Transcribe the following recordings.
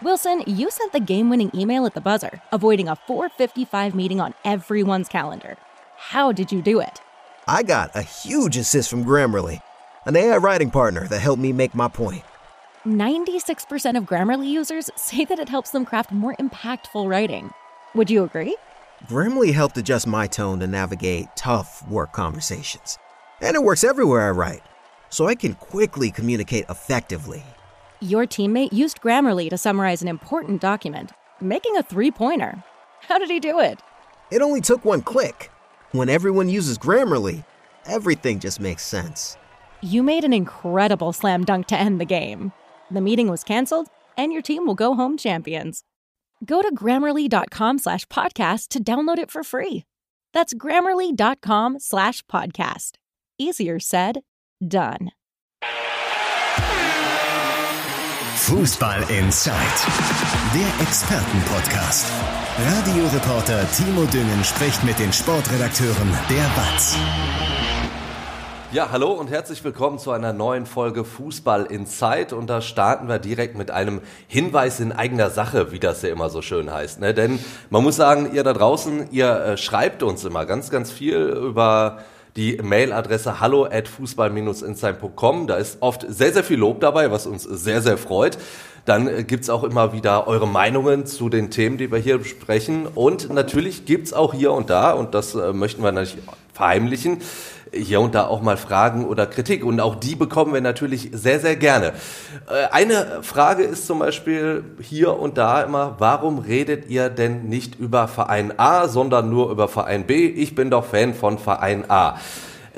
Wilson, you sent the game-winning email at the buzzer, avoiding a 4:55 meeting on everyone's calendar. How did you do it? I got a huge assist from Grammarly, an AI writing partner that helped me make my point. 96% of Grammarly users say that it helps them craft more impactful writing. Would you agree? Grammarly helped adjust my tone to navigate tough work conversations. And it works everywhere I write, so I can quickly communicate effectively. Your teammate used Grammarly to summarize an important document, making a three-pointer. How did he do it? It only took one click. When everyone uses Grammarly, everything just makes sense. You made an incredible slam dunk to end the game. The meeting was canceled, and your team will go home champions. Go to grammarly.com slash podcast to download it for free. That's grammarly.com slash podcast. Easier said, done. Fußball Inside, der Expertenpodcast. Radioreporter Timo Düngen spricht mit den Sportredakteuren der BATS. Ja, hallo und herzlich willkommen zu einer neuen Folge Fußball Inside. Und da starten wir direkt mit einem Hinweis in eigener Sache, wie das ja immer so schön heißt. Ne? Denn man muss sagen, ihr da draußen, ihr äh, schreibt uns immer ganz, ganz viel über die Mailadresse hallo at fußball-insight.com. Da ist oft sehr, sehr viel Lob dabei, was uns sehr, sehr freut. Dann äh, gibt's auch immer wieder eure Meinungen zu den Themen, die wir hier besprechen. Und natürlich gibt's auch hier und da, und das äh, möchten wir natürlich verheimlichen, hier und da auch mal Fragen oder Kritik. Und auch die bekommen wir natürlich sehr, sehr gerne. Äh, eine Frage ist zum Beispiel hier und da immer, warum redet ihr denn nicht über Verein A, sondern nur über Verein B? Ich bin doch Fan von Verein A.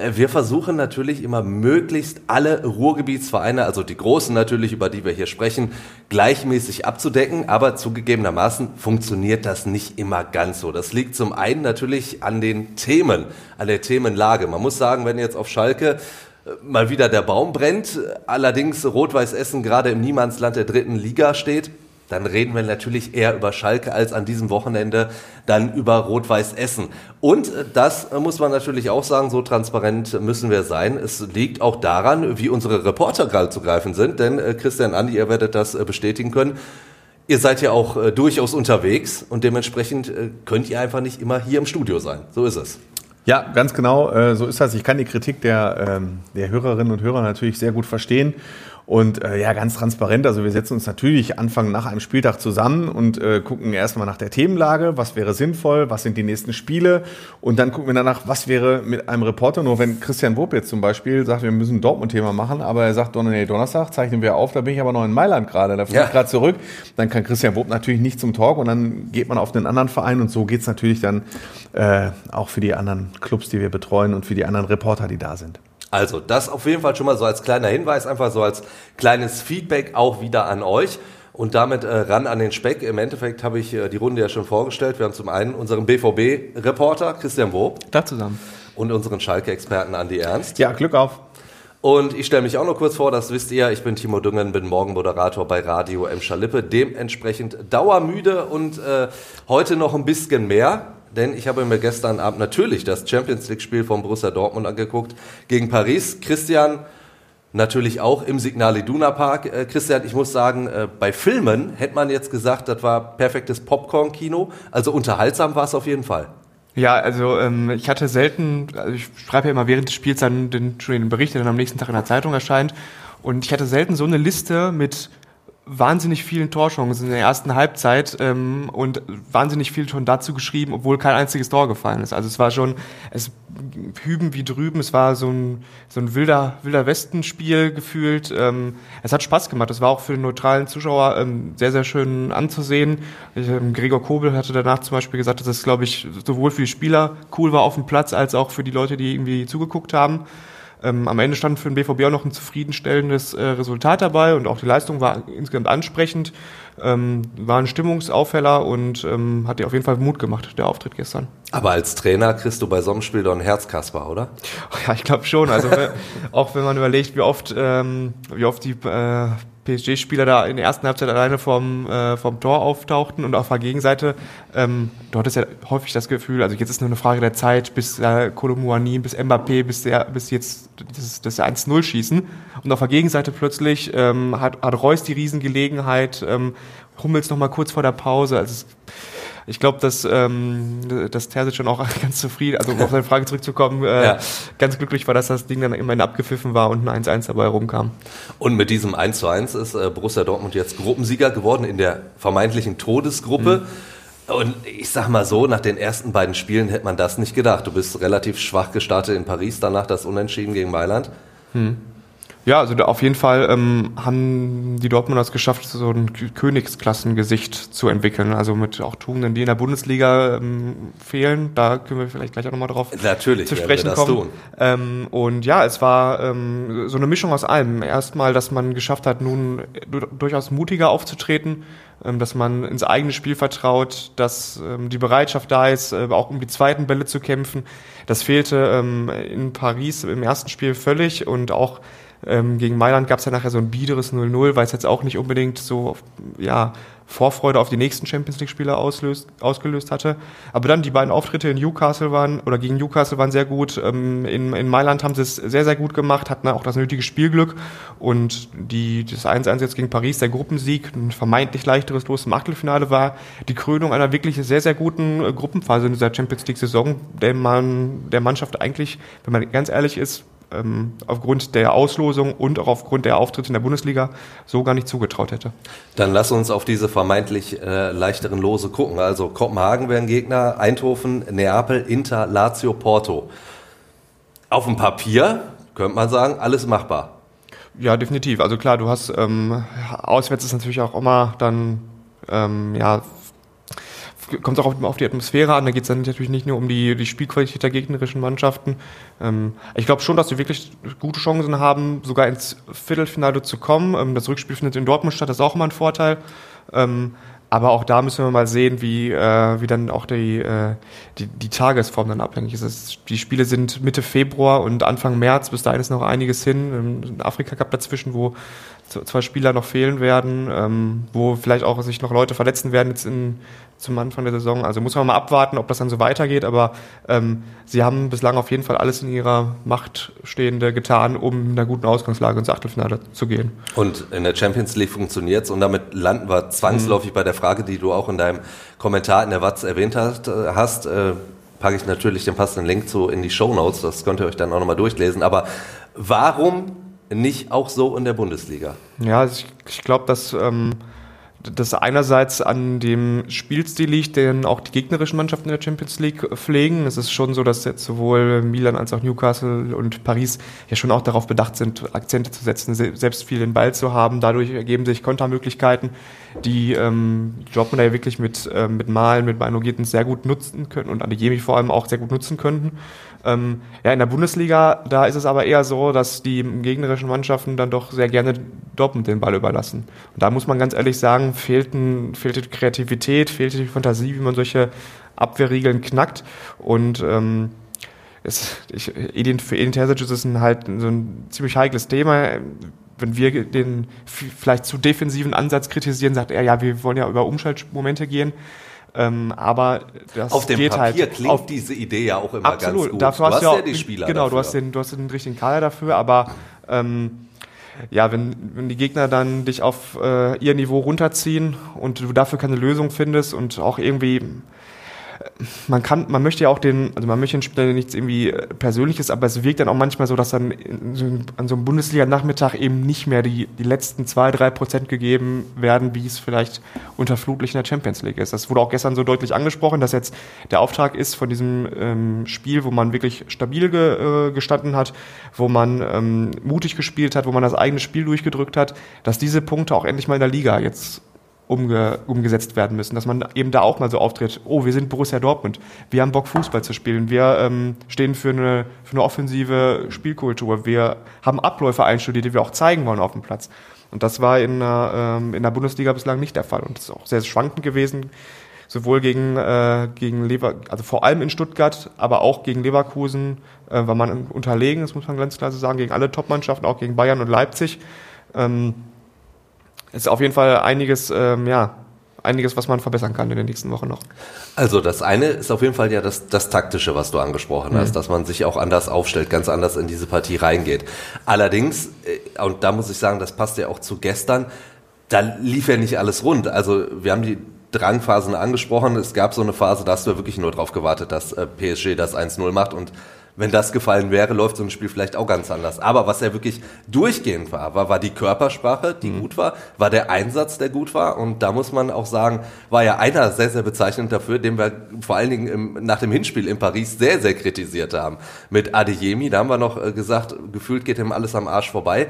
Äh, wir versuchen natürlich immer möglichst alle Ruhrgebietsvereine, also die großen natürlich, über die wir hier sprechen, gleichmäßig abzudecken. Aber zugegebenermaßen funktioniert das nicht immer ganz so. Das liegt zum einen natürlich an den Themen, an der Themenlage. Man muss sagen, wenn jetzt auf Schalke äh, mal wieder der Baum brennt, allerdings Rot-Weiß Essen gerade im Niemandsland der dritten Liga steht, dann reden wir natürlich eher über Schalke als an diesem Wochenende dann über Rot-Weiß Essen. Und äh, das muss man natürlich auch sagen, so transparent müssen wir sein. Es liegt auch daran, wie unsere Reporter gerade zu greifen sind, denn äh, Christian Andi, ihr werdet das äh, bestätigen können. Ihr seid ja auch äh, durchaus unterwegs und dementsprechend äh, könnt ihr einfach nicht immer hier im Studio sein. So ist es. Ja, ganz genau, äh, so ist das. Ich kann die Kritik der, ähm, der Hörerinnen und Hörer natürlich sehr gut verstehen und äh, ja, ganz transparent. Also wir setzen uns natürlich Anfang nach einem Spieltag zusammen und äh, gucken erstmal nach der Themenlage, was wäre sinnvoll, was sind die nächsten Spiele und dann gucken wir danach, was wäre mit einem Reporter. Nur wenn Christian Wob jetzt zum Beispiel sagt, wir müssen ein Dortmund-Thema machen, aber er sagt, nee, Donnerstag zeichnen wir auf, da bin ich aber noch in Mailand gerade, da fliege ich gerade zurück. Dann kann Christian Wob natürlich nicht zum Talk und dann geht man auf den anderen Verein und so geht's natürlich dann äh, auch für die anderen Clubs, die wir betreuen und für die anderen Reporter, die da sind. Also, das auf jeden Fall schon mal so als kleiner Hinweis, einfach so als kleines Feedback auch wieder an euch. Und damit äh, ran an den Speck. Im Endeffekt habe ich äh, die Runde ja schon vorgestellt. Wir haben zum einen unseren BVB-Reporter Christian Wob. Da zusammen. Und unseren Schalke-Experten Andi Ernst. Ja, Glück auf. Und ich stelle mich auch noch kurz vor, das wisst ihr, ich bin Timo Düngen, bin Morgenmoderator bei Radio M. Schalippe, dementsprechend dauermüde und äh, heute noch ein bisschen mehr denn ich habe mir gestern Abend natürlich das Champions League-Spiel von Borussia Dortmund angeguckt gegen Paris. Christian natürlich auch im Signal Iduna Park. Äh, Christian, ich muss sagen, äh, bei Filmen hätte man jetzt gesagt, das war perfektes Popcorn-Kino. Also unterhaltsam war es auf jeden Fall. Ja, also ähm, ich hatte selten, also ich schreibe ja immer während des Spiels dann den, den Bericht, der dann am nächsten Tag in der Zeitung erscheint. Und ich hatte selten so eine Liste mit wahnsinnig vielen Torchancen in der ersten Halbzeit ähm, und wahnsinnig viel schon dazu geschrieben, obwohl kein einziges Tor gefallen ist. Also es war schon, es hüben wie drüben, es war so ein, so ein wilder, wilder Westenspiel gefühlt. Ähm, es hat Spaß gemacht. Es war auch für den neutralen Zuschauer ähm, sehr, sehr schön anzusehen. Ähm, Gregor Kobel hatte danach zum Beispiel gesagt, dass es, glaube ich, sowohl für die Spieler cool war auf dem Platz, als auch für die Leute, die irgendwie zugeguckt haben. Ähm, am Ende stand für den BVB auch noch ein zufriedenstellendes äh, Resultat dabei und auch die Leistung war insgesamt ansprechend, ähm, war ein Stimmungsaufheller und ähm, hat dir auf jeden Fall Mut gemacht, der Auftritt gestern. Aber als Trainer kriegst du bei so einem Spiel doch ein Herzkasper, oder? Ja, ich glaube schon. Also auch wenn man überlegt, wie oft, ähm, wie oft die äh, PSG-Spieler da in der ersten Halbzeit alleine vom, äh, vom Tor auftauchten und auf der Gegenseite, ähm, dort ist ja häufig das Gefühl, also jetzt ist nur eine Frage der Zeit, bis äh, Kolomouani, bis Mbappé, bis, der, bis jetzt das, das 1-0 schießen. Und auf der Gegenseite plötzlich ähm, hat, hat Reus die Riesengelegenheit, ähm, Hummels noch mal kurz vor der Pause. Also es, ich glaube, dass, ähm, dass Terzic schon auch ganz zufrieden, also um auf seine Frage zurückzukommen, äh, ja. ganz glücklich war, dass das Ding dann immerhin abgepfiffen war und ein 1-1 dabei rumkam. Und mit diesem 1-1 ist äh, Borussia Dortmund jetzt Gruppensieger geworden in der vermeintlichen Todesgruppe. Mhm. Und ich sag mal so, nach den ersten beiden Spielen hätte man das nicht gedacht. Du bist relativ schwach gestartet in Paris, danach das Unentschieden gegen Mailand. Mhm. Ja, also auf jeden Fall ähm, haben die Dortmunder es geschafft, so ein Königsklassengesicht zu entwickeln. Also mit auch Tugenden, die in der Bundesliga ähm, fehlen. Da können wir vielleicht gleich auch nochmal drauf Natürlich, zu sprechen wir das kommen. Tun. Ähm, und ja, es war ähm, so eine Mischung aus allem. Erstmal, dass man geschafft hat, nun durchaus mutiger aufzutreten, ähm, dass man ins eigene Spiel vertraut, dass ähm, die Bereitschaft da ist, äh, auch um die zweiten Bälle zu kämpfen. Das fehlte ähm, in Paris im ersten Spiel völlig und auch ähm, gegen Mailand gab es ja nachher so ein biederes 0-0, weil es jetzt auch nicht unbedingt so ja, Vorfreude auf die nächsten Champions League-Spieler ausgelöst hatte. Aber dann die beiden Auftritte in Newcastle waren oder gegen Newcastle waren sehr gut. Ähm, in, in Mailand haben sie es sehr, sehr gut gemacht, hatten auch das nötige Spielglück. Und die, das 1-1 jetzt gegen Paris, der Gruppensieg, ein vermeintlich leichteres Los im Achtelfinale war die Krönung einer wirklich sehr, sehr guten äh, Gruppenphase in dieser Champions League-Saison, der man der Mannschaft eigentlich, wenn man ganz ehrlich ist, ähm, aufgrund der Auslosung und auch aufgrund der Auftritte in der Bundesliga so gar nicht zugetraut hätte. Dann lass uns auf diese vermeintlich äh, leichteren Lose gucken. Also Kopenhagen wären Gegner, Eindhoven, Neapel, Inter, Lazio, Porto. Auf dem Papier könnte man sagen, alles machbar. Ja, definitiv. Also klar, du hast ähm, auswärts ist natürlich auch immer dann ähm, ja kommt auch auf die Atmosphäre an. Da geht es dann natürlich nicht nur um die, die Spielqualität der gegnerischen Mannschaften. Ähm, ich glaube schon, dass sie wirklich gute Chancen haben, sogar ins Viertelfinale zu kommen. Ähm, das Rückspiel findet in Dortmund statt, das ist auch immer ein Vorteil. Ähm, aber auch da müssen wir mal sehen, wie, äh, wie dann auch die, äh, die, die Tagesform dann abhängig ist. Die Spiele sind Mitte Februar und Anfang März, bis dahin ist noch einiges hin. Ein Afrika Cup dazwischen, wo zwei Spieler noch fehlen werden, ähm, wo vielleicht auch sich noch Leute verletzen werden jetzt in, zum Anfang der Saison. Also muss man mal abwarten, ob das dann so weitergeht. Aber ähm, sie haben bislang auf jeden Fall alles in ihrer Macht Stehende getan, um in einer guten Ausgangslage ins Achtelfinale zu gehen. Und in der Champions League funktioniert's und damit landen wir zwangsläufig mhm. bei der Frage, die du auch in deinem Kommentar in der Watz erwähnt hast. Äh, hast äh, packe ich natürlich den passenden Link zu in die Show Notes. Das könnt ihr euch dann auch nochmal durchlesen. Aber warum nicht auch so in der Bundesliga? Ja, ich, ich glaube, dass ähm, das einerseits an dem Spielstil liegt, den auch die gegnerischen Mannschaften in der Champions League pflegen. Es ist schon so, dass jetzt sowohl Milan als auch Newcastle und Paris ja schon auch darauf bedacht sind, Akzente zu setzen, selbst viel den Ball zu haben. Dadurch ergeben sich Kontermöglichkeiten, die ähm, Dortmunder ja wirklich mit, äh, mit Malen, mit Bino sehr gut nutzen können und Adeyemi vor allem auch sehr gut nutzen könnten. Ähm, ja, in der Bundesliga, da ist es aber eher so, dass die gegnerischen Mannschaften dann doch sehr gerne Dortmund den Ball überlassen. Und da muss man ganz ehrlich sagen, fehlten, fehlte die Kreativität, fehlte die Fantasie, wie man solche Abwehrregeln knackt. Und ähm, es, ich, für Edin Terzic ist es ein, halt so ein ziemlich heikles Thema. Wenn wir den vielleicht zu defensiven Ansatz kritisieren, sagt er, ja, wir wollen ja über Umschaltmomente gehen. Ähm, aber das auf dem geht Papier halt klingt auf, diese Idee ja auch immer absolut. ganz gut. Dafür du hast, ja, die Spieler genau, dafür. du hast den, du hast den richtigen Kader dafür, aber ähm, ja, wenn, wenn die Gegner dann dich auf äh, ihr Niveau runterziehen und du dafür keine Lösung findest und auch irgendwie man kann, man möchte ja auch den, also man möchte den Spieler nichts irgendwie äh, Persönliches, aber es wirkt dann auch manchmal so, dass dann an so einem Bundesliga-Nachmittag eben nicht mehr die, die letzten zwei, drei Prozent gegeben werden, wie es vielleicht unter Flutlicht in der Champions League ist. Das wurde auch gestern so deutlich angesprochen, dass jetzt der Auftrag ist von diesem ähm, Spiel, wo man wirklich stabil ge, äh, gestanden hat, wo man ähm, mutig gespielt hat, wo man das eigene Spiel durchgedrückt hat, dass diese Punkte auch endlich mal in der Liga jetzt umge umgesetzt werden müssen, dass man eben da auch mal so auftritt, oh, wir sind Borussia Dortmund, wir haben Bock Fußball zu spielen, wir ähm, stehen für eine, für eine offensive Spielkultur, wir haben Abläufe einstudiert, die wir auch zeigen wollen auf dem Platz. Und das war in der, ähm, in der Bundesliga bislang nicht der Fall und das ist auch sehr schwankend gewesen, sowohl gegen, äh, gegen Lever, also vor allem in Stuttgart, aber auch gegen Leverkusen äh, war man unterlegen, das muss man ganz klar so sagen, gegen alle Top-Mannschaften, auch gegen Bayern und Leipzig. Ähm, ist auf jeden Fall einiges, ähm, ja, einiges, was man verbessern kann in den nächsten Wochen noch. Also das eine ist auf jeden Fall ja das, das Taktische, was du angesprochen hast, mhm. dass man sich auch anders aufstellt, ganz anders in diese Partie reingeht. Allerdings, äh, und da muss ich sagen, das passt ja auch zu gestern, da lief ja nicht alles rund. Also wir haben die Drangphasen angesprochen. Es gab so eine Phase, da hast du wirklich nur darauf gewartet, dass äh, PSG das 1-0 macht und wenn das gefallen wäre, läuft so ein Spiel vielleicht auch ganz anders. Aber was ja wirklich durchgehend war, war, war die Körpersprache, die mhm. gut war, war der Einsatz, der gut war. Und da muss man auch sagen, war ja einer sehr, sehr bezeichnend dafür, den wir vor allen Dingen im, nach dem Hinspiel in Paris sehr, sehr kritisiert haben. Mit Adeyemi, da haben wir noch äh, gesagt, gefühlt geht ihm alles am Arsch vorbei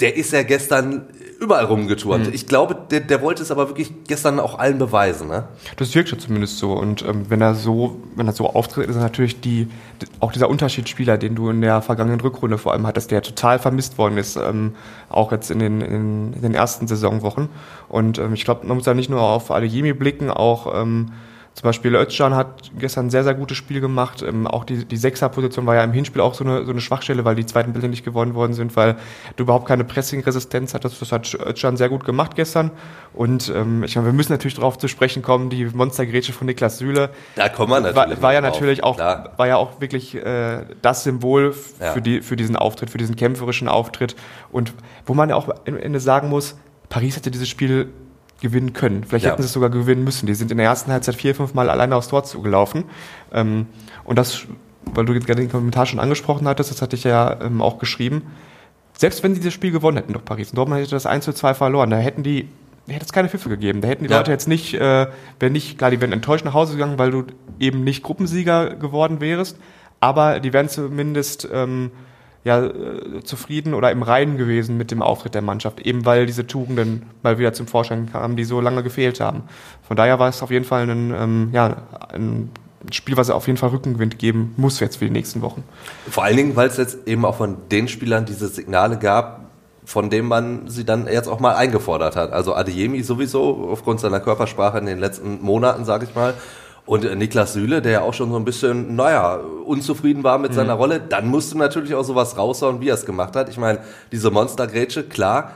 der ist ja gestern überall rumgetourt. Mhm. Ich glaube, der, der wollte es aber wirklich gestern auch allen beweisen. Ne? Das wirkt schon zumindest so. Und ähm, wenn er so, wenn er so auftritt, ist er natürlich die, auch dieser Unterschiedsspieler, den du in der vergangenen Rückrunde vor allem hattest, der total vermisst worden ist, ähm, auch jetzt in den, in, in den ersten Saisonwochen. Und ähm, ich glaube, man muss da nicht nur auf Adeyemi blicken, auch ähm, zum Beispiel Özcan hat gestern ein sehr, sehr gutes Spiel gemacht. Ähm, auch die, die Sechser-Position war ja im Hinspiel auch so eine, so eine Schwachstelle, weil die zweiten Bälle nicht gewonnen worden sind, weil du überhaupt keine Pressing-Resistenz hattest. Das hat Özcan sehr gut gemacht gestern. Und ähm, ich meine, wir müssen natürlich darauf zu sprechen kommen, die Monstergrätsche von Niklas Süle. Da kommen wir natürlich. War, war ja natürlich auch, Klar. war ja auch wirklich äh, das Symbol ja. für, die, für diesen Auftritt, für diesen kämpferischen Auftritt. Und wo man ja auch am Ende sagen muss, Paris hätte dieses Spiel gewinnen können. Vielleicht ja. hätten sie es sogar gewinnen müssen. Die sind in der ersten Halbzeit vier, fünf Mal alleine aufs Tor zugelaufen. Ähm, und das, weil du gerade den Kommentar schon angesprochen hattest, das hatte ich ja ähm, auch geschrieben. Selbst wenn sie das Spiel gewonnen hätten, doch Paris, und Dortmund hätte das 1 zu 2 verloren, da hätten die, da hätte es keine Pfiffe gegeben. Da hätten die ja. Leute jetzt nicht, äh, wären nicht, klar, die wären enttäuscht nach Hause gegangen, weil du eben nicht Gruppensieger geworden wärst, aber die wären zumindest, ähm, ja, äh, zufrieden oder im Reinen gewesen mit dem Auftritt der Mannschaft, eben weil diese Tugenden mal wieder zum Vorschein kamen, die so lange gefehlt haben. Von daher war es auf jeden Fall ein, ähm, ja, ein Spiel, was er auf jeden Fall Rückenwind geben muss jetzt für die nächsten Wochen. Vor allen Dingen, weil es jetzt eben auch von den Spielern diese Signale gab, von denen man sie dann jetzt auch mal eingefordert hat. Also Adeyemi sowieso aufgrund seiner Körpersprache in den letzten Monaten, sage ich mal. Und äh, Niklas Süle, der ja auch schon so ein bisschen, naja, unzufrieden war mit mhm. seiner Rolle, dann musste natürlich auch sowas raushauen, wie er es gemacht hat. Ich meine, diese Monstergrätsche, klar,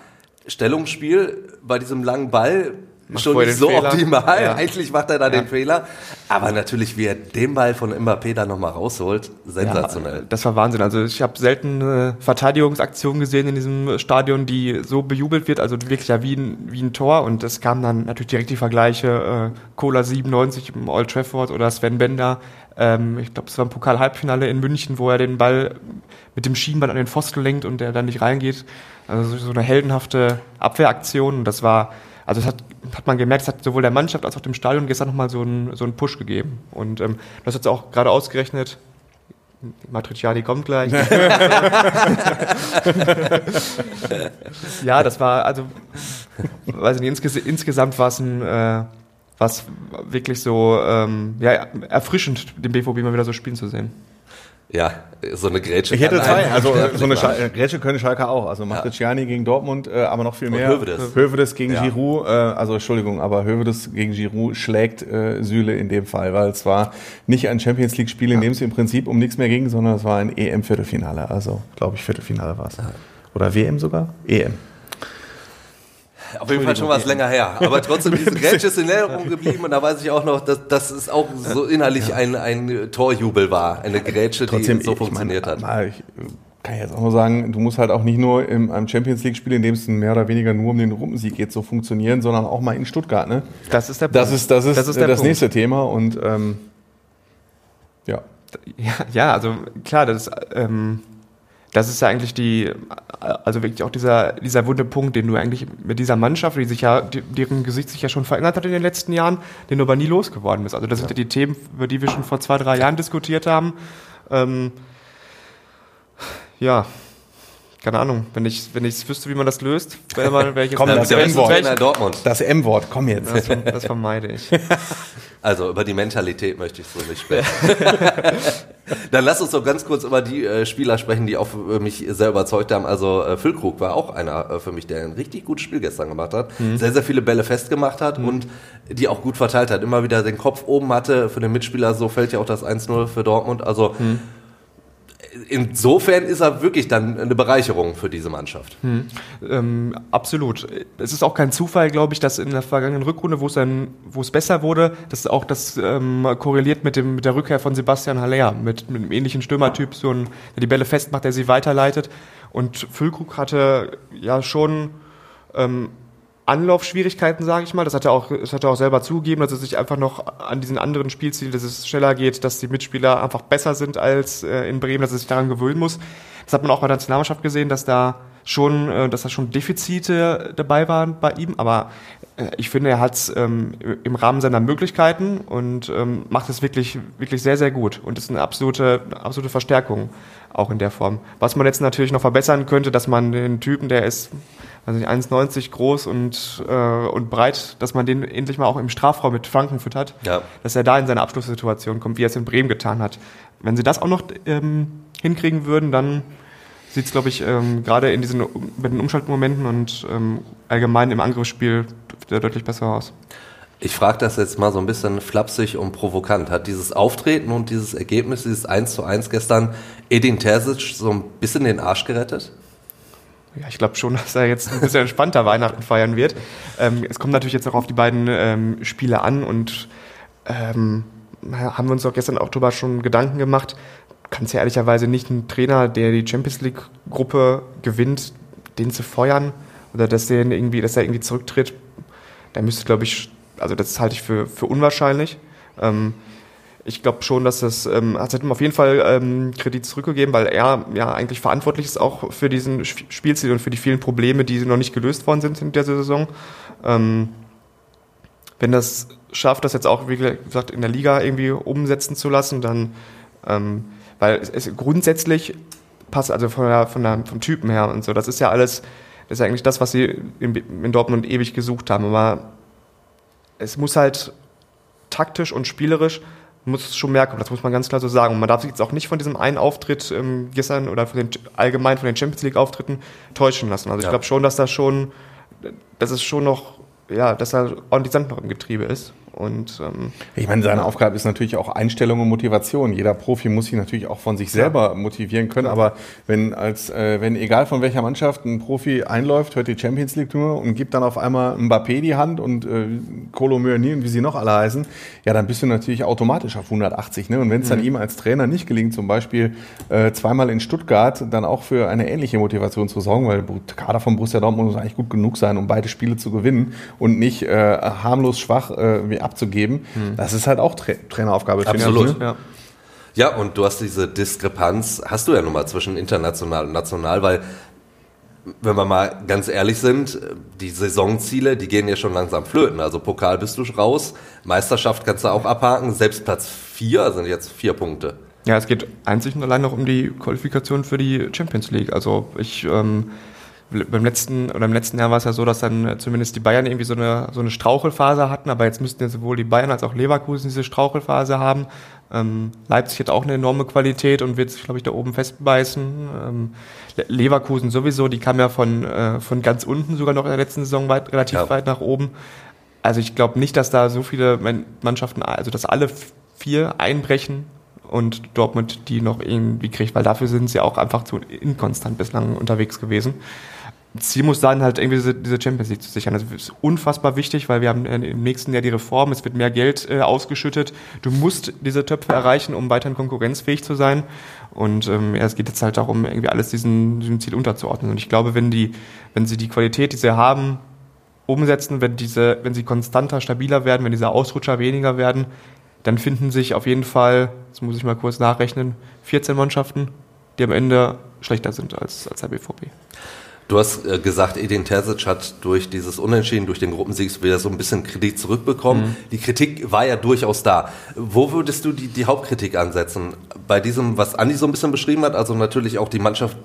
Stellungsspiel bei diesem langen Ball Macht schon nicht so Fehler. optimal. Ja. Eigentlich macht er da ja. den Fehler. Aber natürlich, wie er den Ball von Mbappé da nochmal rausholt, sensationell. Ja, das war Wahnsinn. Also ich habe selten eine Verteidigungsaktion gesehen in diesem Stadion, die so bejubelt wird. Also wirklich ja wie ein, wie ein Tor. Und es kamen dann natürlich direkt die Vergleiche. Äh, Cola 97 im Old Trafford oder Sven Bender. Ähm, ich glaube, es war ein Pokal-Halbfinale in München, wo er den Ball mit dem Schienbein an den Pfosten lenkt und der dann nicht reingeht. Also so eine heldenhafte Abwehraktion. Und das war also es hat, hat man gemerkt, es hat sowohl der Mannschaft als auch dem Stadion gestern nochmal so einen, so einen Push gegeben. Und ähm, das hat es auch gerade ausgerechnet. Matriciani kommt gleich. ja, das war, also, weiß nicht, insges insgesamt war es ein, äh, was wirklich so ähm, ja, erfrischend, den BVB mal wieder so spielen zu sehen. Ja, so eine Grätsche. Ich hätte zwei, also so eine Schal Grätsche können Schalke auch. Also Matriciani ja. gegen Dortmund, äh, aber noch viel mehr. Und Hövedes. Hövedes gegen ja. Giroud, äh, also Entschuldigung, aber Hövedes gegen Giroud schlägt äh, Süle in dem Fall, weil es war nicht ein Champions League Spiel, in dem es im Prinzip um nichts mehr ging, sondern es war ein EM Viertelfinale. Also, glaube ich, Viertelfinale war es. Oder WM sogar? EM. Auf jeden Fall schon was länger her. Aber trotzdem, diese Grätsche ist in Erinnerung geblieben und da weiß ich auch noch, dass, dass es auch so innerlich ja. ein, ein Torjubel war. Eine Grätsche, trotzdem, die so funktioniert meine, hat. Ich kann jetzt auch nur sagen, du musst halt auch nicht nur in einem Champions League-Spiel, in dem es mehr oder weniger nur um den Rummensieg geht, so funktionieren, sondern auch mal in Stuttgart. Ne? Das ist der Punkt. Das ist das, ist, das, ist das nächste Thema und ähm, ja. ja. Ja, also klar, das ähm, das ist ja eigentlich die, also wirklich auch dieser, dieser wunde Punkt, den du eigentlich mit dieser Mannschaft, die sich ja, deren Gesicht sich ja schon verändert hat in den letzten Jahren, den du aber nie losgeworden bist. Also das ja. sind ja die Themen, über die wir schon vor zwei, drei Jahren diskutiert haben. Ähm, ja, keine Ahnung, wenn ich wenn ich wüsste, wie man das löst, wäre mal welches Komm, das M-Wort. Das M-Wort, komm jetzt. Das, das vermeide ich. Also über die Mentalität möchte ich so nicht sprechen. Dann lass uns doch ganz kurz über die äh, Spieler sprechen, die auch mich sehr überzeugt haben. Also äh, Füllkrug war auch einer äh, für mich, der ein richtig gutes Spiel gestern gemacht hat, mhm. sehr, sehr viele Bälle festgemacht hat mhm. und die auch gut verteilt hat. Immer wieder den Kopf oben hatte für den Mitspieler, so fällt ja auch das 1-0 für Dortmund. Also mhm insofern ist er wirklich dann eine Bereicherung für diese Mannschaft. Hm. Ähm, absolut. Es ist auch kein Zufall, glaube ich, dass in der vergangenen Rückrunde, wo es dann, wo es besser wurde, dass auch das ähm, korreliert mit dem mit der Rückkehr von Sebastian Haller, mit, mit einem ähnlichen Stürmertyp, so ein, der die Bälle festmacht, der sie weiterleitet. Und Füllkrug hatte ja schon ähm, Anlaufschwierigkeiten, sage ich mal. Das hat er auch, das hat er auch selber zugegeben, dass er sich einfach noch an diesen anderen Spielziel, dass es schneller geht, dass die Mitspieler einfach besser sind als äh, in Bremen, dass er sich daran gewöhnen muss. Das hat man auch bei der Nationalmannschaft gesehen, dass da schon, äh, dass da schon Defizite dabei waren bei ihm. Aber äh, ich finde, er hat es ähm, im Rahmen seiner Möglichkeiten und ähm, macht es wirklich, wirklich sehr, sehr gut. Und ist eine absolute, absolute Verstärkung auch in der Form. Was man jetzt natürlich noch verbessern könnte, dass man den Typen, der ist also 1,90 groß und, äh, und breit, dass man den endlich mal auch im Strafraum mit Flanken füttert, ja. dass er da in seine Abschlusssituation kommt, wie er es in Bremen getan hat. Wenn sie das auch noch ähm, hinkriegen würden, dann sieht es, glaube ich, ähm, gerade in diesen mit den Umschaltmomenten und ähm, allgemein im Angriffsspiel deutlich besser aus. Ich frage das jetzt mal so ein bisschen flapsig und provokant. Hat dieses Auftreten und dieses Ergebnis, dieses 1 zu 1 gestern, Edin Terzic so ein bisschen den Arsch gerettet? Ja, ich glaube schon, dass er jetzt ein bisschen entspannter Weihnachten feiern wird. Ähm, es kommt natürlich jetzt auch auf die beiden ähm, Spiele an und ähm, haben wir uns auch gestern auch darüber schon Gedanken gemacht. Kann es ja ehrlicherweise nicht einen Trainer, der die Champions League Gruppe gewinnt, den zu feuern oder dass der irgendwie, dass er irgendwie zurücktritt. Da müsste, glaube ich, also das halte ich für, für unwahrscheinlich. Ähm, ich glaube schon, dass das, ähm, hat ihm auf jeden Fall ähm, Kredit zurückgegeben, weil er ja eigentlich verantwortlich ist auch für diesen Spielziel und für die vielen Probleme, die noch nicht gelöst worden sind in der Saison. Ähm, wenn das schafft, das jetzt auch, wie gesagt, in der Liga irgendwie umsetzen zu lassen, dann, ähm, weil es, es grundsätzlich passt, also von der, von der, vom Typen her und so, das ist ja alles, das ist ja eigentlich das, was sie in, in Dortmund ewig gesucht haben, aber es muss halt taktisch und spielerisch muss es schon merken, das muss man ganz klar so sagen. Und man darf sich jetzt auch nicht von diesem einen Auftritt ähm, gestern oder von den, allgemein von den Champions League Auftritten täuschen lassen. Also ich glaube schon, dass da schon, dass es schon noch, ja, dass da ordentlich Sand noch im Getriebe ist. Und, ähm, ich meine, seine Aufgabe ist natürlich auch Einstellung und Motivation. Jeder Profi muss sich natürlich auch von sich selber ja. motivieren können. Aber wenn als äh, wenn egal von welcher Mannschaft ein Profi einläuft, hört die Champions League nur und gibt dann auf einmal Mbappé die Hand und äh, Kolo Myani und wie sie noch alle heißen, ja, dann bist du natürlich automatisch auf 180. Ne? Und wenn es dann mhm. ihm als Trainer nicht gelingt, zum Beispiel äh, zweimal in Stuttgart, dann auch für eine ähnliche Motivation zu sorgen, weil der Kader von Borussia Dortmund muss eigentlich gut genug sein, um beide Spiele zu gewinnen und nicht äh, harmlos schwach äh, abzugeben. Hm. Das ist halt auch Tra Traineraufgabe. Absolut. Ne? Ja. ja, und du hast diese Diskrepanz, hast du ja nun mal zwischen international und national, weil wenn wir mal ganz ehrlich sind, die Saisonziele, die gehen ja schon langsam flöten. Also Pokal bist du raus, Meisterschaft kannst du auch abhaken, selbst Platz 4 sind jetzt vier Punkte. Ja, es geht einzig und allein noch um die Qualifikation für die Champions League. Also ich ähm, beim letzten oder im letzten Jahr war es ja so, dass dann zumindest die Bayern irgendwie so eine, so eine Strauchelphase hatten, aber jetzt müssten ja sowohl die Bayern als auch Leverkusen diese Strauchelphase haben. Ähm, Leipzig hat auch eine enorme Qualität und wird sich, glaube ich, da oben festbeißen. Ähm, Leverkusen sowieso, die kam ja von, äh, von ganz unten sogar noch in der letzten Saison weit, relativ ja. weit nach oben. Also ich glaube nicht, dass da so viele Mannschaften, also dass alle vier einbrechen und Dortmund die noch irgendwie kriegt, weil dafür sind sie auch einfach zu inkonstant bislang unterwegs gewesen. Ziel muss sein, halt irgendwie diese, Champions League zu sichern. Das ist unfassbar wichtig, weil wir haben im nächsten Jahr die Reform, es wird mehr Geld äh, ausgeschüttet. Du musst diese Töpfe erreichen, um weiterhin konkurrenzfähig zu sein. Und ähm, ja, es geht jetzt halt darum, irgendwie alles diesem, diesem Ziel unterzuordnen. Und ich glaube, wenn die, wenn sie die Qualität, die sie haben, umsetzen, wenn diese, wenn sie konstanter, stabiler werden, wenn diese Ausrutscher weniger werden, dann finden sich auf jeden Fall, jetzt muss ich mal kurz nachrechnen, 14 Mannschaften, die am Ende schlechter sind als, als der BVB. Du hast äh, gesagt, Edin Terzic hat durch dieses Unentschieden, durch den Gruppensieg wieder so ein bisschen Kritik zurückbekommen. Mhm. Die Kritik war ja durchaus da. Wo würdest du die, die Hauptkritik ansetzen? Bei diesem, was Andi so ein bisschen beschrieben hat, also natürlich auch die Mannschaft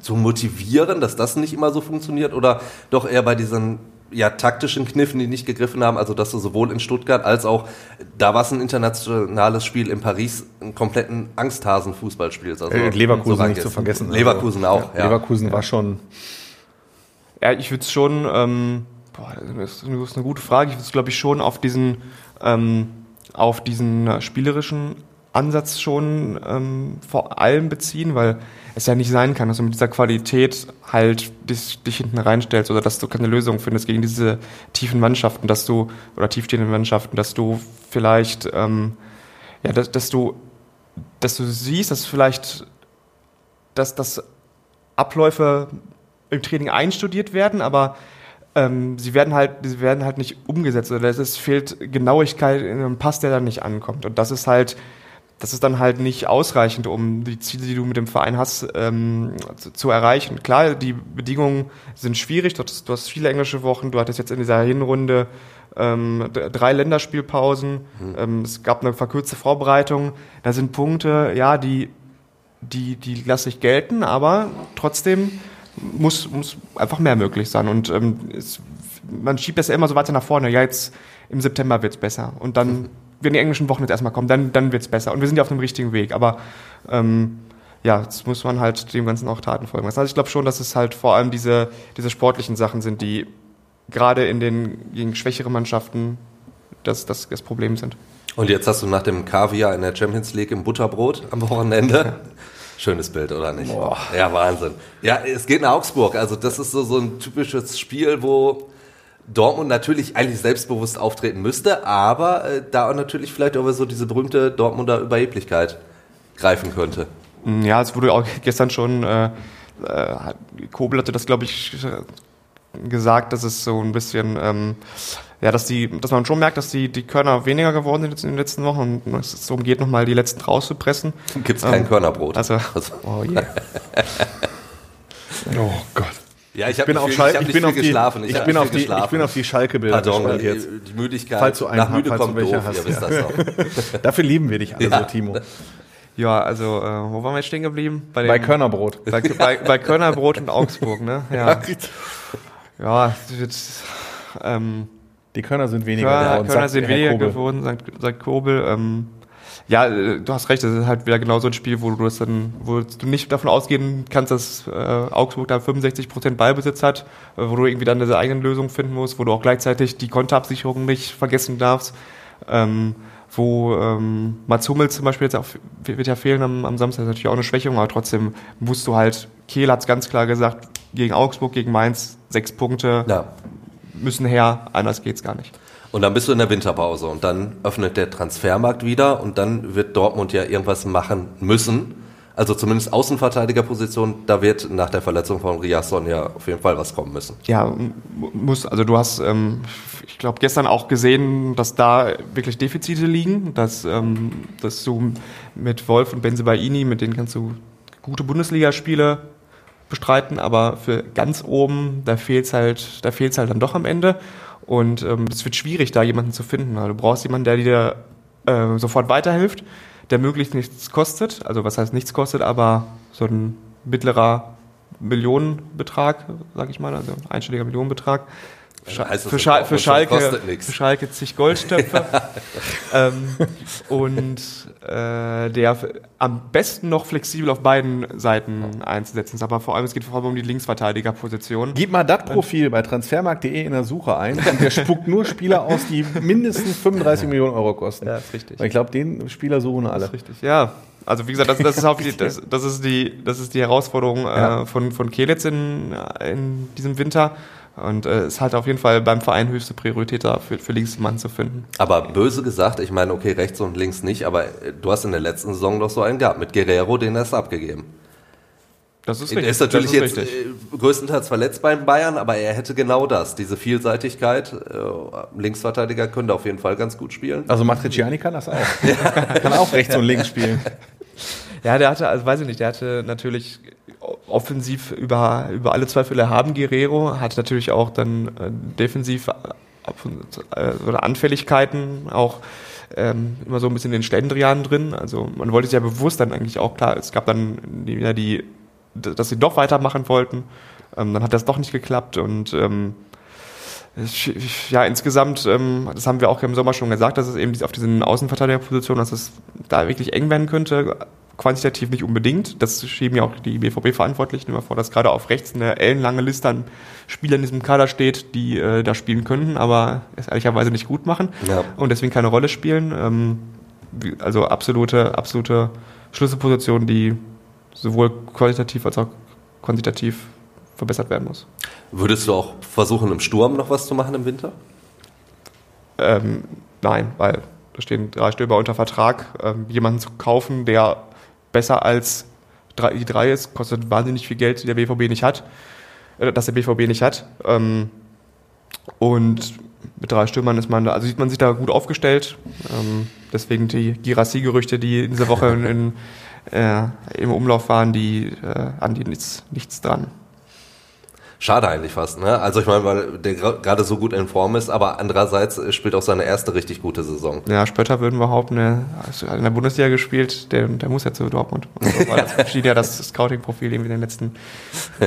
zu motivieren, dass das nicht immer so funktioniert oder doch eher bei diesen ja, taktischen Kniffen, die nicht gegriffen haben, also dass du sowohl in Stuttgart als auch, da war es ein internationales Spiel in Paris, einen kompletten Angsthasen-Fußball spielst. Also äh, Leverkusen so nicht zu vergessen. Also Leverkusen also, auch, ja. Leverkusen ja. war schon... Ja, ich würde es schon, ähm, boah, das ist eine gute Frage, ich würde es glaube ich schon auf diesen, ähm, auf diesen spielerischen Ansatz schon ähm, vor allem beziehen, weil es ja nicht sein kann, dass du mit dieser Qualität halt dich, dich hinten reinstellst oder dass du keine Lösung findest gegen diese tiefen Mannschaften, dass du, oder tiefstehenden Mannschaften, dass du vielleicht, ähm, ja, dass, dass du, dass du siehst, dass vielleicht, dass, dass Abläufe im Training einstudiert werden, aber ähm, sie werden halt, sie werden halt nicht umgesetzt oder es fehlt Genauigkeit in einem Pass, der dann nicht ankommt. Und das ist halt, das ist dann halt nicht ausreichend, um die Ziele, die du mit dem Verein hast, ähm, zu, zu, erreichen. Klar, die Bedingungen sind schwierig. Du hast, du hast, viele englische Wochen. Du hattest jetzt in dieser Hinrunde ähm, drei Länderspielpausen. Mhm. Ähm, es gab eine verkürzte Vorbereitung. Da sind Punkte, ja, die, die, die lasse ich gelten, aber trotzdem muss, muss einfach mehr möglich sein. Und ähm, es, man schiebt das ja immer so weiter nach vorne. Ja, jetzt im September wird's besser. Und dann, mhm. wenn die englischen Wochen jetzt erstmal kommen, dann, dann wird's besser. Und wir sind ja auf dem richtigen Weg. Aber ähm, ja, jetzt muss man halt dem Ganzen auch Taten folgen Also ich glaube schon, dass es halt vor allem diese, diese sportlichen Sachen sind, die gerade in den gegen schwächere Mannschaften das, das, das Problem sind. Und jetzt hast du nach dem Kaviar in der Champions League im Butterbrot am Wochenende Schönes Bild, oder nicht? Boah. Ja, Wahnsinn. Ja, es geht nach Augsburg. Also das ist so, so ein typisches Spiel, wo Dortmund natürlich eigentlich selbstbewusst auftreten müsste, aber äh, da auch natürlich vielleicht über so diese berühmte Dortmunder Überheblichkeit greifen könnte. Mm, ja, es wurde auch gestern schon, äh, äh, Kobel hatte das, glaube ich, gesagt, dass es so ein bisschen ähm, ja, dass die, dass man schon merkt, dass die, die Körner weniger geworden sind in den letzten Wochen und es darum geht, nochmal die letzten rauszupressen. Gibt es kein ähm, Körnerbrot. Also, also. Oh je. oh Gott. Ja, ich, ich bin, auf, Schal ich bin auf die, geschlafen. Ich, ich bin auf die, ich bin auf die Schalke-Bilder Pardon, die, jetzt. die Müdigkeit. Falls du einen nach müde kommt doof, hast, ihr wisst das auch. Dafür lieben wir dich alle ja. so, Timo. Ja, also äh, wo waren wir stehen geblieben? Bei, dem, bei Körnerbrot. Bei, bei, bei Körnerbrot und Augsburg, ne? Ja. ja, wird ähm, die Körner sind weniger Körner, geworden. Körner sind weniger Kobel. geworden, sagt, sagt Kobel. Ähm, ja, äh, du hast recht, das ist halt wieder genau so ein Spiel, wo du das dann, wo du nicht davon ausgehen kannst, dass äh, Augsburg da 65 Prozent Ballbesitz hat, äh, wo du irgendwie dann eine eigene Lösung finden musst, wo du auch gleichzeitig die Konterabsicherung nicht vergessen darfst. Ähm, wo ähm, Mats Hummels zum Beispiel jetzt auch, wird ja fehlen am, am Samstag, ist natürlich auch eine Schwächung, aber trotzdem musst du halt, Kehl hat es ganz klar gesagt, gegen Augsburg, gegen Mainz, sechs Punkte. Ja müssen her, anders geht's gar nicht. Und dann bist du in der Winterpause und dann öffnet der Transfermarkt wieder und dann wird Dortmund ja irgendwas machen müssen. Also zumindest Außenverteidigerposition, da wird nach der Verletzung von Riasson ja auf jeden Fall was kommen müssen. Ja, muss. Also du hast, ähm, ich glaube, gestern auch gesehen, dass da wirklich Defizite liegen, dass, ähm, dass du mit Wolf und Benzebaini, mit denen kannst du gute Bundesligaspiele bestreiten, aber für ganz oben, da fehlt's halt, da fehlt's halt dann doch am Ende. Und ähm, es wird schwierig, da jemanden zu finden. Also du brauchst jemanden, der dir äh, sofort weiterhilft, der möglichst nichts kostet. Also was heißt nichts kostet, aber so ein mittlerer Millionenbetrag, sag ich mal, also einstelliger Millionenbetrag. Heißt für, Schal für, Schalke, für Schalke zig Goldstöpfe. ähm, und äh, der am besten noch flexibel auf beiden Seiten einzusetzen ist. Aber vor allem, es geht vor allem um die Linksverteidigerposition. Gib mal das Profil bei transfermarkt.de in der Suche ein und der spuckt nur Spieler aus, die mindestens 35 Millionen Euro kosten. Ja, ist richtig. Weil ich glaube, den Spieler suchen alle. Das ist richtig, ja. Also wie gesagt, das, das, ist, die, das, das, ist die, das ist die Herausforderung ja. äh, von, von Kelitz in, in diesem Winter. Und es äh, ist halt auf jeden Fall beim Verein höchste Priorität da, für, für Linksmann zu finden. Aber böse gesagt, ich meine, okay, rechts und links nicht, aber äh, du hast in der letzten Saison doch so einen gehabt mit Guerrero, den hast du abgegeben. Das ist richtig. Er ist natürlich ist jetzt richtig. Äh, größtenteils verletzt beim Bayern, aber er hätte genau das, diese Vielseitigkeit. Linksverteidiger könnte auf jeden Fall ganz gut spielen. Also Matriciani kann das auch. kann auch rechts und links spielen. Ja, der hatte, also weiß ich nicht, der hatte natürlich offensiv über, über alle Zweifel haben Guerrero, hat natürlich auch dann äh, defensiv äh, Anfälligkeiten, auch ähm, immer so ein bisschen den Schlendrian drin. Also man wollte es ja bewusst dann eigentlich auch klar, es gab dann wieder die, dass sie doch weitermachen wollten. Ähm, dann hat das doch nicht geklappt und ähm, ja, insgesamt, ähm, das haben wir auch im Sommer schon gesagt, dass es eben auf diesen Außenverteidigerpositionen, dass es da wirklich eng werden könnte quantitativ nicht unbedingt. Das schieben ja auch die BVB-Verantwortlichen immer vor, dass gerade auf rechts eine ellenlange Liste an Spielern in diesem Kader steht, die äh, da spielen könnten, aber es ehrlicherweise nicht gut machen ja. und deswegen keine Rolle spielen. Ähm, also absolute, absolute Schlüsselposition, die sowohl qualitativ als auch quantitativ verbessert werden muss. Würdest du auch versuchen, im Sturm noch was zu machen im Winter? Ähm, nein, weil da stehen drei Stürmer unter Vertrag. Ähm, jemanden zu kaufen, der besser als die drei ist, kostet wahnsinnig viel Geld, der BVB nicht hat, äh, dass der BVB nicht hat. Ähm, und mit drei Stürmern ist man da, also sieht man sich da gut aufgestellt. Ähm, deswegen die Girassi-Gerüchte, die in dieser Woche in, in, äh, im Umlauf waren, die äh, an die nichts, nichts dran. Schade eigentlich fast, ne? Also ich meine, weil der gerade so gut in Form ist, aber andererseits spielt auch seine erste richtig gute Saison. Ja, Spötter würden behaupten, er hat in der Bundesliga gespielt, der, der muss ja zu Dortmund. War das schien ja das Scouting-Profil irgendwie in den letzten,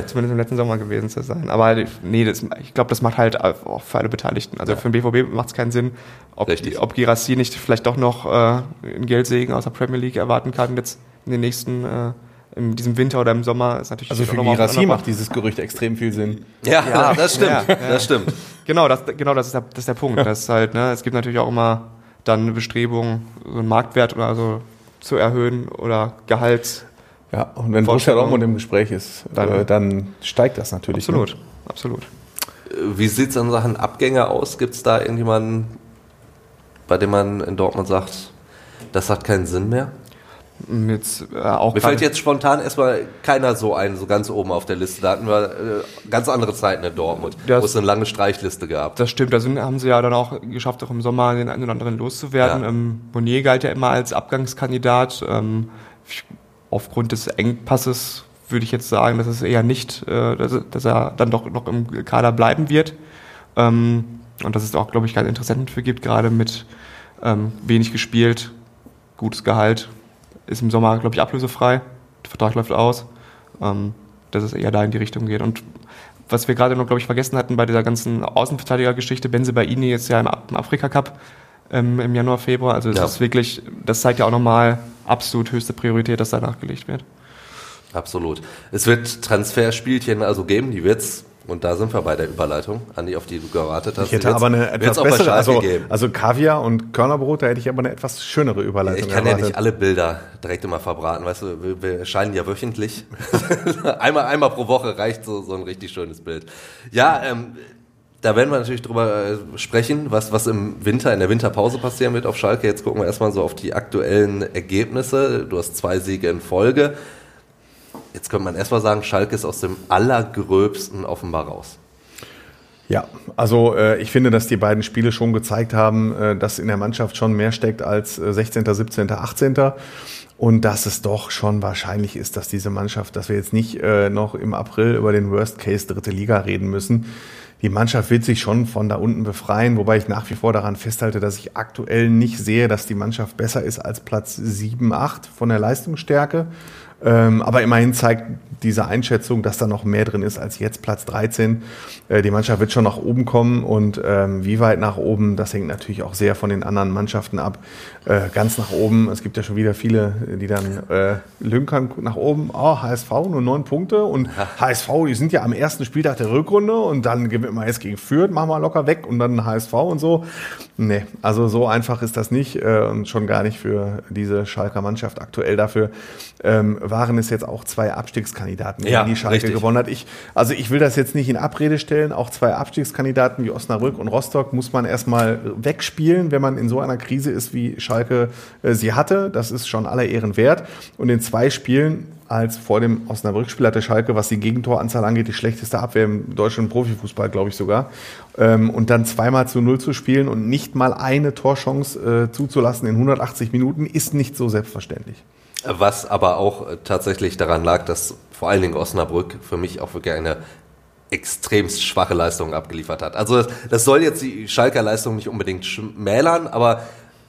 zumindest im letzten Sommer gewesen zu sein. Aber nee, das, ich glaube, das macht halt auch für alle Beteiligten. Also ja. für den BVB macht es keinen Sinn, ob, ob Girassi nicht vielleicht doch noch äh, einen Geldsegen aus der Premier League erwarten kann jetzt in den nächsten äh, in diesem Winter oder im Sommer ist natürlich Also für Girassi macht dieses Gerücht extrem viel Sinn. Ja, ja das stimmt. Ja, ja. Das stimmt. Genau, das, genau das, ist der, das ist der Punkt. Das ist halt, ne, es gibt natürlich auch immer dann eine Bestrebung, so einen Marktwert oder so zu erhöhen oder Gehalt. Ja, und wenn Borussia Dortmund im Gespräch ist, dann, äh, dann steigt das natürlich. Absolut, ne? absolut. Äh, wie sieht es in Sachen Abgänge aus? Gibt es da irgendjemanden, bei dem man in Dortmund sagt, das hat keinen Sinn mehr? Jetzt, äh, auch Mir fällt jetzt spontan erstmal keiner so ein, so ganz oben auf der Liste. Da hatten wir äh, ganz andere Zeiten in Dortmund, das, wo es eine lange Streichliste gab. Das stimmt, da sind, haben sie ja dann auch geschafft, auch im Sommer den einen oder anderen loszuwerden. Ja. Ähm, Monier galt ja immer als Abgangskandidat. Ähm, aufgrund des Engpasses würde ich jetzt sagen, dass es eher nicht, äh, dass, dass, er dann doch noch im Kader bleiben wird. Ähm, und dass es auch, glaube ich, keinen Interessenten für gibt, gerade mit ähm, wenig gespielt, gutes Gehalt ist im Sommer, glaube ich, ablösefrei. Der Vertrag läuft aus. Ähm, dass es eher da in die Richtung geht. Und was wir gerade noch, glaube ich, vergessen hatten bei dieser ganzen Außenverteidiger-Geschichte, Benze Baini ist ja im, Afrika-Cup ähm, im Januar, Februar. Also das ja. ist wirklich, das zeigt ja auch nochmal absolut höchste Priorität, dass da nachgelegt wird. Absolut. Es wird Transferspielchen also geben, die wird es und da sind wir bei der Überleitung, Andi, auf die du gewartet hast. Ich hätte aber eine etwas bessere, also, also Kaviar und Körnerbrot, da hätte ich aber eine etwas schönere Überleitung Ich kann erwartet. ja nicht alle Bilder direkt immer verbraten, weißt du, wir, wir scheinen ja wöchentlich. einmal, einmal pro Woche reicht so, so ein richtig schönes Bild. Ja, ähm, da werden wir natürlich drüber äh, sprechen, was, was im Winter, in der Winterpause passieren wird auf Schalke. Jetzt gucken wir erstmal so auf die aktuellen Ergebnisse. Du hast zwei Siege in Folge. Jetzt könnte man erstmal sagen, Schalke ist aus dem Allergröbsten offenbar raus. Ja, also äh, ich finde, dass die beiden Spiele schon gezeigt haben, äh, dass in der Mannschaft schon mehr steckt als äh, 16., 17., 18. Und dass es doch schon wahrscheinlich ist, dass diese Mannschaft, dass wir jetzt nicht äh, noch im April über den Worst Case dritte Liga reden müssen. Die Mannschaft wird sich schon von da unten befreien, wobei ich nach wie vor daran festhalte, dass ich aktuell nicht sehe, dass die Mannschaft besser ist als Platz 7, 8 von der Leistungsstärke. Ähm, aber immerhin zeigt diese Einschätzung, dass da noch mehr drin ist als jetzt Platz 13. Äh, die Mannschaft wird schon nach oben kommen und ähm, wie weit nach oben, das hängt natürlich auch sehr von den anderen Mannschaften ab. Äh, ganz nach oben, es gibt ja schon wieder viele, die dann äh, lünkern nach oben, oh, HSV nur neun Punkte und HSV, die sind ja am ersten Spieltag der Rückrunde und dann gewinnen wir jetzt gegen Fürth, machen wir locker weg und dann HSV und so. Nee, also so einfach ist das nicht äh, und schon gar nicht für diese Schalker Mannschaft aktuell dafür. Ähm, waren es jetzt auch zwei Abstiegskandidaten, ja, die Schalke richtig. gewonnen hat. Ich, also ich will das jetzt nicht in Abrede stellen. Auch zwei Abstiegskandidaten wie Osnabrück und Rostock muss man erstmal wegspielen, wenn man in so einer Krise ist, wie Schalke äh, sie hatte. Das ist schon aller Ehren wert. Und in zwei Spielen als vor dem Osnabrück-Spiel hatte Schalke, was die Gegentoranzahl angeht, die schlechteste Abwehr im deutschen Profifußball, glaube ich sogar. Ähm, und dann zweimal zu null zu spielen und nicht mal eine Torchance äh, zuzulassen in 180 Minuten, ist nicht so selbstverständlich. Was aber auch äh, tatsächlich daran lag, dass vor allen Dingen Osnabrück für mich auch wirklich eine extremst schwache Leistung abgeliefert hat. Also das, soll jetzt die Schalker Leistung nicht unbedingt schmälern, aber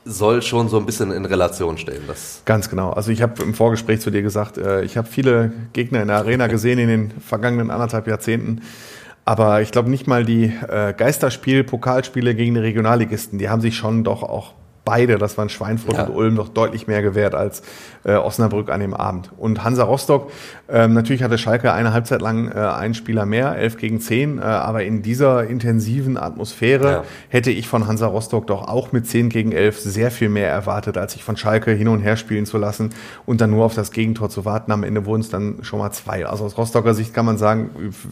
soll schon so ein bisschen in Relation stehen. Das Ganz genau. Also ich habe im Vorgespräch zu dir gesagt, äh, ich habe viele Gegner in der Arena gesehen in den vergangenen anderthalb Jahrzehnten. Aber ich glaube nicht mal die äh, Geisterspiel, Pokalspiele gegen die Regionalligisten, die haben sich schon doch auch beide, das waren Schweinfurt Ja. und Ulm, noch deutlich mehr gewährt als äh, Osnabrück an dem Abend. Und Hansa Rostock, ähm, natürlich hatte Schalke eine Halbzeit lang äh, einen Spieler mehr, 11 gegen 10, äh, aber in dieser intensiven Atmosphäre Ja. hätte ich von Hansa Rostock doch auch mit 10 gegen 11 sehr viel mehr erwartet, als sich von Schalke hin und her spielen zu lassen und dann nur auf das Gegentor zu warten. Am Ende wurden es dann schon mal zwei. Also aus Rostocker Sicht kann man sagen,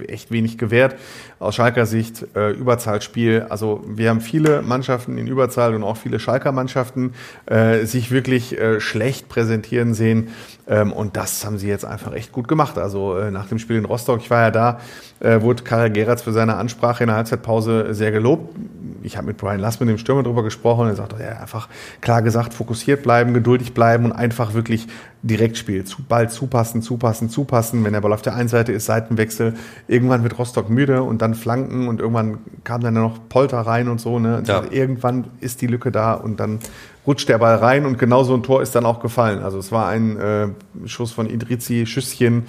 echt wenig gewährt. Aus Schalker Sicht äh, Überzahlspiel. Also wir haben viele Mannschaften in Überzahl und auch viele Schalker Mannschaften äh, sich wirklich äh, schlecht präsentieren sehen. Ähm, und das haben sie jetzt einfach echt gut gemacht. Also äh, nach dem Spiel in Rostock, ich war ja da, äh, wurde Karel Geratz für seine Ansprache in der Halbzeitpause sehr gelobt. Ich habe mit Brian Lassmann, dem Stürmer, drüber gesprochen. Er sagt, er hat einfach klar gesagt, fokussiert bleiben, geduldig bleiben und einfach wirklich direkt spielen. Zu, Ball zupassen, zupassen, zupassen. Wenn der Ball auf der einen Seite ist, Seitenwechsel. Irgendwann wird Rostock müde und dann Flanken und irgendwann kam dann noch Polter rein und so. Ne? Und Ja. Irgendwann ist die Lücke da und dann rutscht der Ball rein und genau so ein Tor ist dann auch gefallen. Also es war ein äh, Schuss von Idrizi, Schüsschen,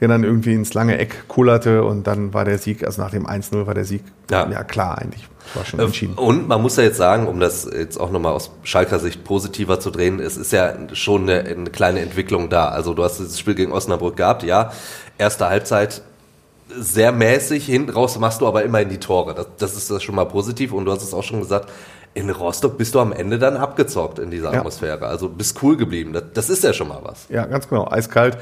der dann irgendwie ins lange Eck kullerte und dann war der Sieg, also nach dem 1-0 war der Sieg Ja. ja, klar eigentlich. War schon entschieden. Und man muss ja jetzt sagen, um das jetzt auch nochmal aus Schalker Sicht positiver zu drehen, es ist ja schon eine, eine kleine Entwicklung da. Also du hast dieses Spiel gegen Osnabrück gehabt, ja. Erste Halbzeit sehr mäßig, hinten raus machst du aber immerhin die Tore. Das, das ist das schon mal positiv und du hast es auch schon gesagt, in Rostock bist du am Ende dann abgezockt in dieser Ja. Atmosphäre. Also bist cool geblieben. Das, das ist ja schon mal was. Ja, ganz genau, eiskalt.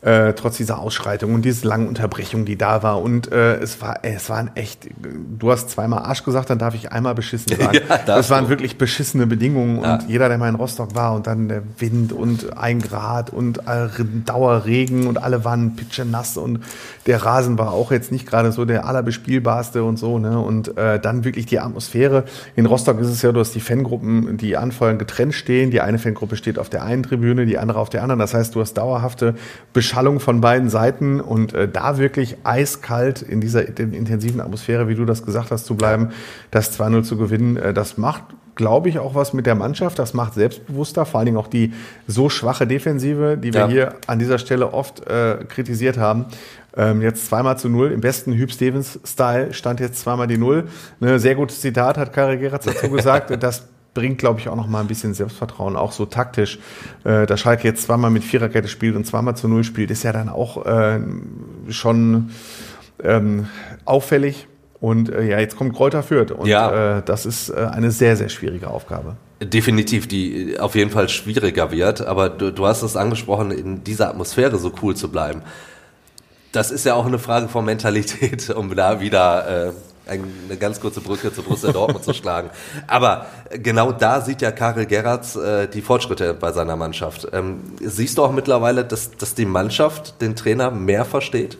Äh, trotz dieser Ausschreitung und diese langen Unterbrechung, die da war. Und äh, es war, es waren echt, du hast zweimal Arsch gesagt, dann darf ich einmal beschissen sagen. Ja, das waren du. wirklich beschissene Bedingungen. Ja. Und jeder, der mal in Rostock war und dann der Wind und ein Grad und äh, Dauerregen und alle waren pitschenass und der Rasen war auch jetzt nicht gerade so der allerbespielbarste und so. Ne? Und äh, dann wirklich die Atmosphäre. In Rostock ist es ja, du hast die Fangruppen, die anfeuern, getrennt stehen. Die eine Fangruppe steht auf der einen Tribüne, die andere auf der anderen. Das heißt, du hast dauerhafte Beschallung von beiden Seiten und äh, da wirklich eiskalt in dieser intensiven Atmosphäre, wie du das gesagt hast, zu bleiben, das 2-0 zu gewinnen, äh, das macht glaube ich, auch was mit der Mannschaft. Das macht selbstbewusster, vor allen Dingen auch die so schwache Defensive, die wir Ja. hier an dieser Stelle oft äh, kritisiert haben. Ähm, jetzt zweimal zu null. Im besten Hüb Stevens-Style stand jetzt zweimal die Null. Ne, sehr gutes Zitat hat Karel Geratz dazu gesagt. Das bringt, glaube ich, auch noch mal ein bisschen Selbstvertrauen, auch so taktisch. Äh, dass Schalke jetzt zweimal mit Viererkette spielt und zweimal zu Null spielt, ist ja dann auch äh, schon ähm, auffällig. Und äh, ja, jetzt kommt Kräuter Fürth. Und Ja. äh, das ist äh, eine sehr, sehr schwierige Aufgabe. Definitiv, die auf jeden Fall schwieriger wird, aber du, du hast es angesprochen, in dieser Atmosphäre so cool zu bleiben. Das ist ja auch eine Frage von Mentalität, um da wieder äh, eine ganz kurze Brücke zu Borussia Dortmund zu schlagen. Aber genau da sieht ja Karel Geratz äh, die Fortschritte bei seiner Mannschaft. Ähm, siehst du auch mittlerweile, dass, dass die Mannschaft den Trainer mehr versteht?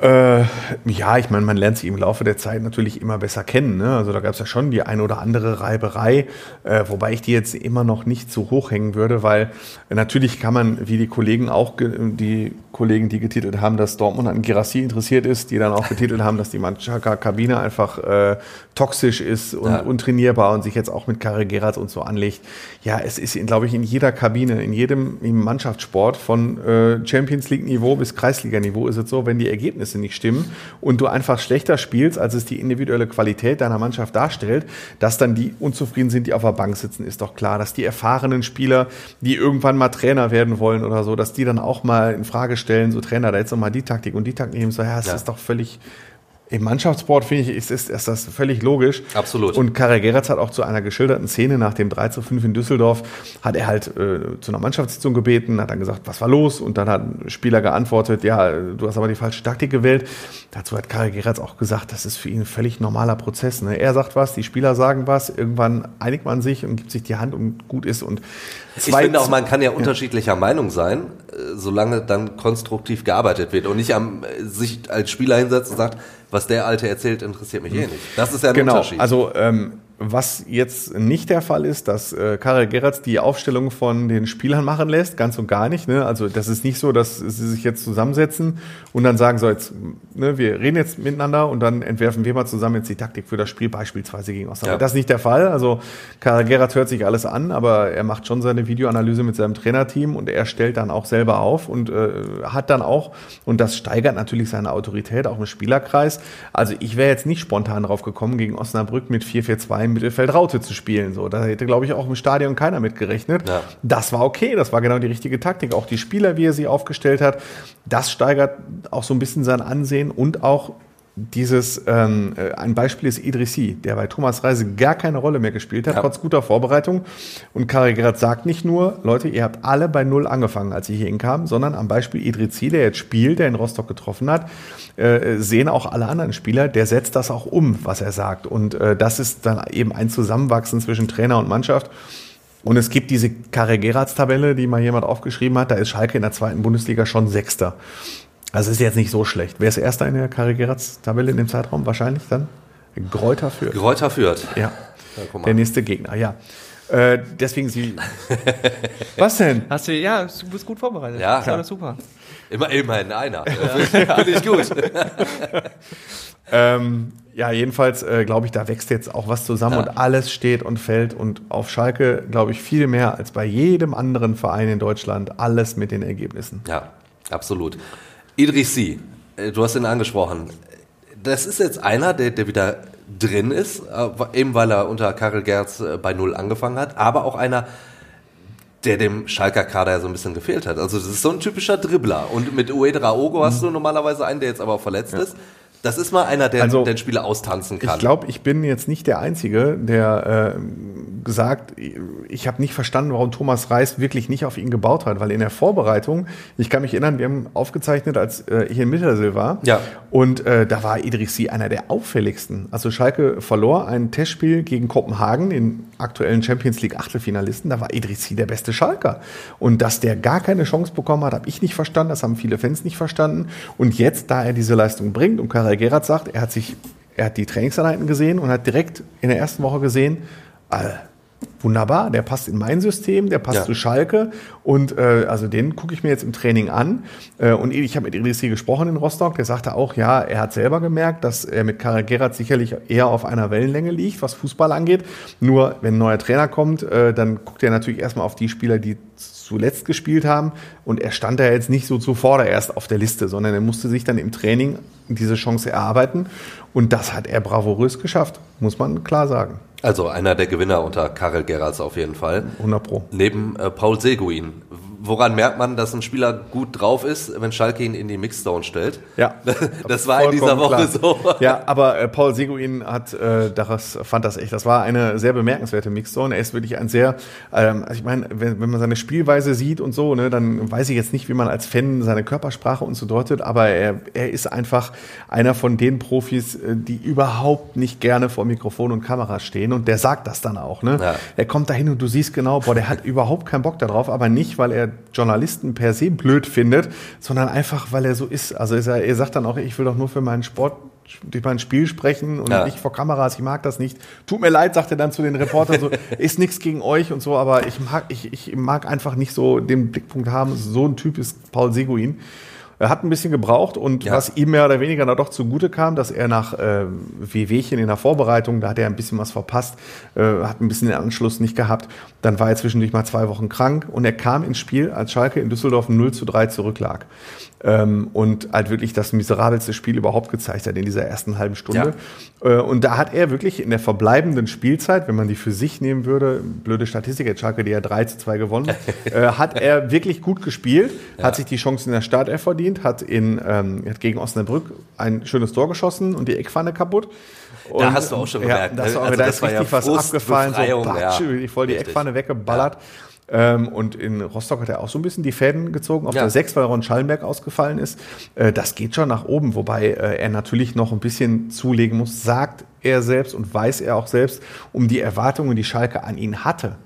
Äh, ja, ich meine, man lernt sie im Laufe der Zeit natürlich immer besser kennen. Ne? Also da gab es ja schon die eine oder andere Reiberei, äh, wobei ich die jetzt immer noch nicht so hoch hängen würde, weil natürlich kann man, wie die Kollegen auch, die Kollegen, die getitelt haben, dass Dortmund an Girassi interessiert ist, die dann auch getitelt haben, dass die Mannschaft-Kabine einfach äh, toxisch ist und Ja. untrainierbar und sich jetzt auch mit Karel Gerhardt und so anlegt. Ja, es ist, glaube ich, in jeder Kabine, in jedem im Mannschaftssport von äh, Champions League Niveau bis Kreisliga Niveau ist es so, wenn die Ergebnisse nicht stimmen und du einfach schlechter spielst, als es die individuelle Qualität deiner Mannschaft darstellt, dass dann die unzufrieden sind, die auf der Bank sitzen, ist doch klar, dass die erfahrenen Spieler, die irgendwann mal Trainer werden wollen oder so, dass die dann auch mal in Frage stellen, so Trainer, da jetzt noch mal die Taktik und die Taktik nehmen, so ja, es Ja. ist doch völlig im Mannschaftssport finde ich, ist, ist, ist das völlig logisch. Absolut. Und Karel Geratz hat auch zu einer geschilderten Szene nach dem 3 zu 5 in Düsseldorf, hat er halt äh, zu einer Mannschaftssitzung gebeten, hat dann gesagt, was war los? Und dann hat ein Spieler geantwortet, ja, du hast aber die falsche Taktik gewählt. Dazu hat Karel Geratz auch gesagt, das ist für ihn ein völlig normaler Prozess. Ne? Er sagt was, die Spieler sagen was, irgendwann einigt man sich und gibt sich die Hand und gut ist. Und Ich finde auch, man kann ja unterschiedlicher Meinung sein, äh, solange dann konstruktiv gearbeitet wird und nicht am, äh, sich als Spieler hinsetzt und sagt, was der Alte erzählt, interessiert mich eh nicht. Das ist ja ein Genau, Unterschied. also ähm, was jetzt nicht der Fall ist, dass äh, Karel Geratz die Aufstellung von den Spielern machen lässt, ganz und gar nicht. Ne? Also das ist nicht so, dass sie sich jetzt zusammensetzen und dann sagen, so jetzt, ne, wir reden jetzt miteinander und dann entwerfen wir mal zusammen jetzt die Taktik für das Spiel beispielsweise gegen Osnabrück. Ja. Das ist nicht der Fall. Also Karel Geratz hört sich alles an, aber er macht schon seine Videoanalyse mit seinem Trainerteam und er stellt dann auch selber auf und äh, hat dann auch, und das steigert natürlich seine Autorität auch im Spielerkreis. Also ich wäre jetzt nicht spontan drauf gekommen, gegen Osnabrück mit 4-4-2 im Mittelfeld Raute zu spielen. So, da hätte, glaube ich, auch im Stadion keiner mit gerechnet. Ja. Das war okay, das war genau die richtige Taktik. Auch die Spieler, wie er sie aufgestellt hat, das steigert auch so ein bisschen sein Ansehen und auch dieses, ähm, äh, ein Beispiel ist Idrissi, der bei Thomas Reise gar keine Rolle mehr gespielt hat, Ja. trotz guter Vorbereitung. Und Kari Gerard sagt nicht nur, Leute, ihr habt alle bei Null angefangen, als ich hier hinkam, sondern am Beispiel Idrissi, der jetzt spielt, der in Rostock getroffen hat, äh, sehen auch alle anderen Spieler, der setzt das auch um, was er sagt. Und äh, das ist dann eben ein Zusammenwachsen zwischen Trainer und Mannschaft. Und es gibt diese Carregeras-Tabelle, die mal jemand aufgeschrieben hat. Da ist Schalke in der zweiten Bundesliga schon Sechster. Also ist jetzt nicht so schlecht. Wer ist Erster in der Carregeras-Tabelle in dem Zeitraum? Wahrscheinlich dann Gräuter führt. Gräuter führt. Ja, Ja, der nächste Gegner, ja. Äh, deswegen sie. Was denn? Hast du, ja, du bist gut vorbereitet. Ja. War alles super. Immer, immerhin einer. Finde ich gut. Ähm, ja, jedenfalls äh, glaube ich, da wächst jetzt auch was zusammen Ja. und alles steht und fällt und auf Schalke, glaube ich, viel mehr als bei jedem anderen Verein in Deutschland, alles mit den Ergebnissen. Ja, absolut. Idrissi, äh, du hast ihn angesprochen. Das ist jetzt einer, der, der wieder drin ist, äh, eben weil er unter Karel Gerz äh, bei Null angefangen hat, aber auch einer, der dem Schalker Kader ja so ein bisschen gefehlt hat. Also das ist so ein typischer Dribbler. Und mit Uedra Ogo hast du normalerweise einen, der jetzt aber verletzt ist. Das ist mal einer, der Also, den Spieler austanzen kann. Ich glaube, ich bin jetzt nicht der Einzige, der äh, gesagt, ich habe nicht verstanden, warum Thomas Reis wirklich nicht auf ihn gebaut hat, weil in der Vorbereitung, ich kann mich erinnern, wir haben aufgezeichnet, als äh, ich in Mittersil war, Ja. und äh, da war Idrissi einer der auffälligsten. Also Schalke verlor ein Testspiel gegen Kopenhagen, den aktuellen Champions League Achtelfinalisten, da war Idrissi der beste Schalker. Und dass der gar keine Chance bekommen hat, habe ich nicht verstanden, das haben viele Fans nicht verstanden. Und jetzt, da er diese Leistung bringt und Karel Gerard sagt, er hat sich, er hat die Trainingseinheiten gesehen und hat direkt in der ersten Woche gesehen, äh, wunderbar, der passt in mein System, der passt Ja. zu Schalke und äh, also den gucke ich mir jetzt im Training an. Äh, und ich habe mit Idrissi gesprochen in Rostock, der sagte auch, ja, er hat selber gemerkt, dass er mit Karel Gerard sicherlich eher auf einer Wellenlänge liegt, was Fußball angeht. Nur wenn ein neuer Trainer kommt, äh, dann guckt er natürlich erstmal auf die Spieler, die zuletzt gespielt haben. Und er stand da jetzt nicht so zuvor erst auf der Liste, sondern er musste sich dann im Training diese Chance erarbeiten. Und das hat er bravourös geschafft, muss man klar sagen. Also einer der Gewinner unter Karel Gerrards auf jeden Fall. 100 Pro. Neben äh, Paul Seguin. Woran merkt man, dass ein Spieler gut drauf ist, wenn Schalke ihn in die Mixzone stellt? Ja, Das war in dieser Woche klar. so. Ja, aber äh, Paul Seguin hat äh, das fand das echt. Das war eine sehr bemerkenswerte Mixzone. Er ist wirklich ein sehr, ähm, also ich meine, wenn, wenn man seine Spielweise sieht und so, ne, dann weiß ich jetzt nicht, wie man als Fan seine Körpersprache und so deutet, aber er, er ist einfach einer von den Profis, äh, die überhaupt nicht gerne vor Mikrofon und Kamera stehen und der sagt das dann auch. Ne? Ja. Er kommt dahin und du siehst genau, boah, der hat überhaupt keinen Bock darauf, aber nicht, weil er Journalisten per se blöd findet, sondern einfach, weil er so ist. Also ist er, er sagt dann auch, ich will doch nur für meinen Sport durch mein Spiel sprechen und Ja. nicht vor Kameras, ich mag das nicht. Tut mir leid, sagt er dann zu den Reportern so, ist nichts gegen euch und so, aber ich mag, ich, ich mag einfach nicht so den Blickpunkt haben. So ein Typ ist Paul Seguin. Er hat ein bisschen gebraucht und Ja. was ihm mehr oder weniger da doch zugute kam, dass er nach äh, Wehwehchen in der Vorbereitung, da hat er ein bisschen was verpasst, äh, hat ein bisschen den Anschluss nicht gehabt. Dann war er zwischendurch mal zwei Wochen krank und er kam ins Spiel, als Schalke in Düsseldorf 0 zu 3 zurücklag. Ähm, und halt wirklich das miserabelste Spiel überhaupt gezeigt hat in dieser ersten halben Stunde. Äh, und da hat er wirklich in der verbleibenden Spielzeit, wenn man die für sich nehmen würde, blöde Statistik, jetzt Schalke, die ja 3 zu 2 gewonnen, äh, hat er wirklich gut gespielt, hat sich die Chance in der Startelf verdient, hat, in, ähm, hat gegen Osnabrück ein schönes Tor geschossen und die Eckpfanne kaputt. Und, Da hast du auch schon gemerkt, Ja, das, ne? Also da ist war ja richtig was Frust, abgefallen, so Befreiung, batsch, ja. voll die Richtig. Eckpfanne weggeballert. Ähm, und in Rostock hat er auch so ein bisschen die Fäden gezogen auf Ja. der 6, weil Ron Schallenberg ausgefallen ist. Äh, das geht schon nach oben, wobei äh, er natürlich noch ein bisschen zulegen muss, sagt er selbst und weiß er auch selbst um die Erwartungen, die Schalke an ihn hatte